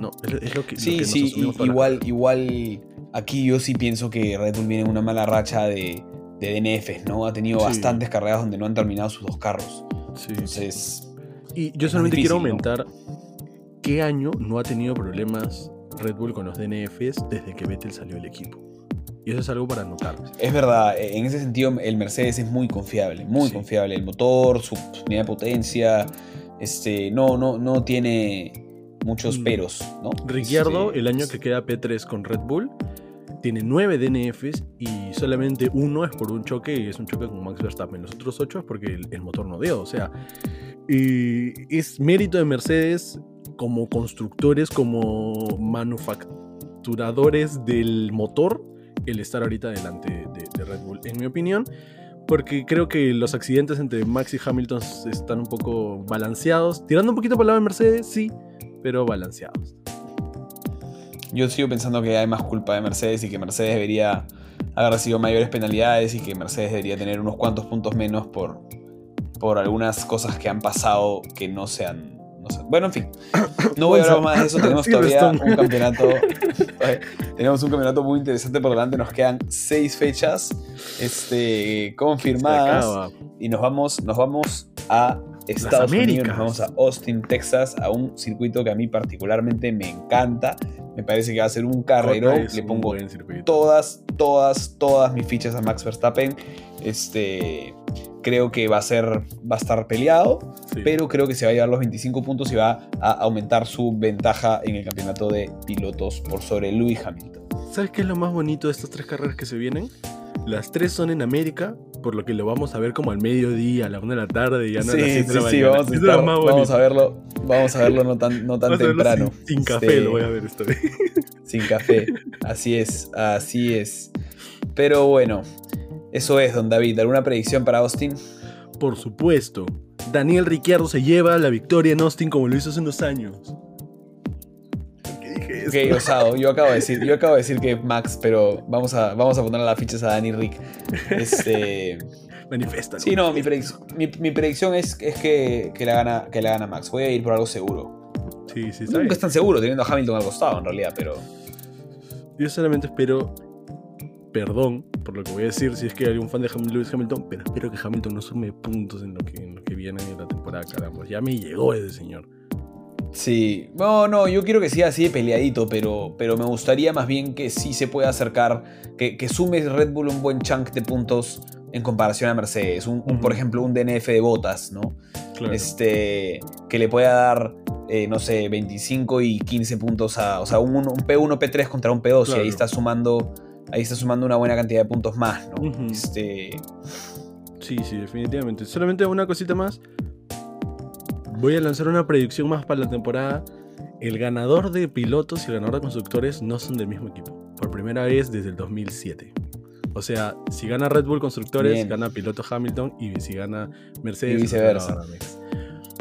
B: No, es, es lo que, lo
A: Sí,
B: que nos
A: sí, igual, igual aquí yo sí pienso que Red Bull viene en una mala racha de, de DNFs, ¿no? Ha tenido
B: Sí.
A: bastantes carreras donde no han terminado sus dos carros.
B: Sí.
A: Entonces,
B: Y yo solamente quiero
A: ¿no?
B: aumentar qué año no ha tenido problemas Red Bull con los DNFs desde que Vettel salió del equipo. Y eso es algo para notar.
A: es verdad, e, en ese sentido el Mercedes es muy confiable, muy
B: Sí.
A: confiable. El motor, su unidad de potencia, este, no, no, no tiene muchos
B: Mm.
A: peros, ¿no?
B: Ricciardo, el año que queda P3 con Red Bull, tiene 9 DNFs y solamente uno es por un choque y es un choque con Max Verstappen. Los otros 8 es porque el, el motor no dio. O sea, y es mérito de Mercedes como constructores, como manufacturadores del motor, el estar ahorita delante de, de Red Bull, en mi opinión. Porque creo que los accidentes entre Max y Hamilton están un poco balanceados. Tirando un poquito para el lado de Mercedes, sí, pero balanceados.
A: Yo sigo pensando que hay más culpa de Mercedes y que Mercedes debería haber recibido mayores penalidades y que Mercedes debería tener unos cuantos puntos menos por, por algunas cosas que han pasado que no sean. No sean- Bueno, en fin. No voy a hablar más de eso. Tenemos todavía un campeonato. Eh, tenemos un campeonato muy interesante por delante. Nos quedan seis fechas este, confirmadas. Y nos vamos, nos vamos a Estados Unidos, nos vamos a Austin, Texas, a un circuito que a mí particularmente me encanta. Me parece que va a ser un carrerón.
B: Es
A: Le pongo todas, todas, todas mis fichas a Max Verstappen. Este, creo que va a ser, va a estar peleado,
B: Sí.
A: pero creo que se va a llevar los 25 puntos y va a aumentar su ventaja en el campeonato de pilotos por sobre Lewis Hamilton.
B: ¿Sabes qué es lo más bonito de estas tres carreras que se vienen? Las tres son en América, por lo que lo vamos a ver como al mediodía, a la una de la tarde, ya no a las
A: Sí,
B: de
A: sí,
B: la
A: sí, vamos a, estar- vamos verlo, vamos a verlo no tan, no tan
B: Vamos
A: temprano.
B: Sin, sin café lo voy a ver vez.
A: Sin café. Así es, así es. Pero bueno, eso es, don David. ¿Alguna predicción para Austin?
B: Por supuesto. Daniel Ricciardo se lleva la victoria en Austin como lo hizo hace unos años. ¿Por qué dije
A: Ok, osado. Yo acabo de decir, yo acabo de decir que Max, pero vamos a, vamos a ponerle las fichas a Dani Rick. Este,
B: Manifiesta.
A: sí, no, mi, predic- mi, mi predicción es, es que, que la gana, que la gana Max. Voy a ir por algo seguro.
B: Sí, sí.
A: Nunca es tan seguro teniendo a Hamilton al costado, en realidad, pero.
B: Yo solamente espero, perdón por lo que voy a decir, si es que hay algún fan de Lewis Hamilton, pero espero que Hamilton no sume puntos en lo que, en lo que viene de la temporada, caramba. Ya me llegó ese señor.
A: Sí, no, no, yo quiero que siga así de peleadito, pero, pero me gustaría más bien que sí se pueda acercar, que, que sume Red Bull un buen chunk de puntos en comparación a Mercedes. Un, un, por ejemplo, un DNF de botas, ¿no?
B: Claro.
A: Este, que le pueda dar, eh, no sé, 25 y 15 puntos a, o sea, un, un P1, P3 contra un P2 y ahí está sumando, ahí está sumando una buena cantidad de puntos más, ¿no? Este,
B: Sí, sí, definitivamente. Solamente una cosita más. Voy a lanzar una predicción más para la temporada. El ganador de pilotos y el ganador de constructores no son del mismo equipo. Por primera vez desde el 2007. O sea, si gana Red Bull Constructores,
A: Bien.
B: gana piloto Hamilton. Y si gana Mercedes,
A: Y viceversa.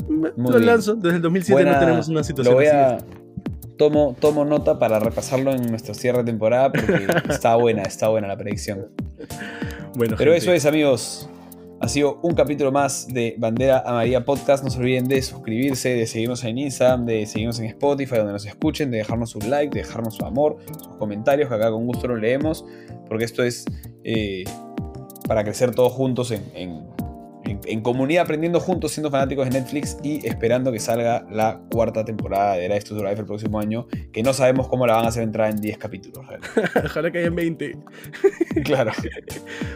A: Muy
B: Lo
A: bien.
B: lanzo. Desde el 2007
A: buena-
B: no tenemos una
A: lo
B: situación
A: voy a,
B: así.
A: tomo, tomo nota para repasarlo en nuestro cierre de temporada porque está buena, está buena la predicción.
B: Bueno,
A: Pero
B: gente,
A: eso es, amigos. Ha sido un capítulo más de Bandera Amarilla Podcast. No se olviden de suscribirse, de seguirnos en Instagram, de seguirnos en Spotify, donde nos escuchen, de dejarnos un like, de dejarnos su amor, sus comentarios, que acá con gusto los leemos, porque esto es eh, para crecer todos juntos en, en- en en comunidad aprendiendo juntos, siendo fanáticos de Netflix y esperando que salga la cuarta temporada de Drive to Survive el próximo año, que no sabemos cómo la van a hacer entrar en 10 capítulos.
B: Ojalá que hayan 20.
A: claro.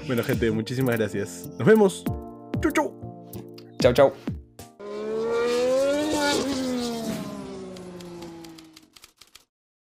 B: Bueno, gente, muchísimas gracias. Nos vemos. Chau, chau.
A: Chau, chau.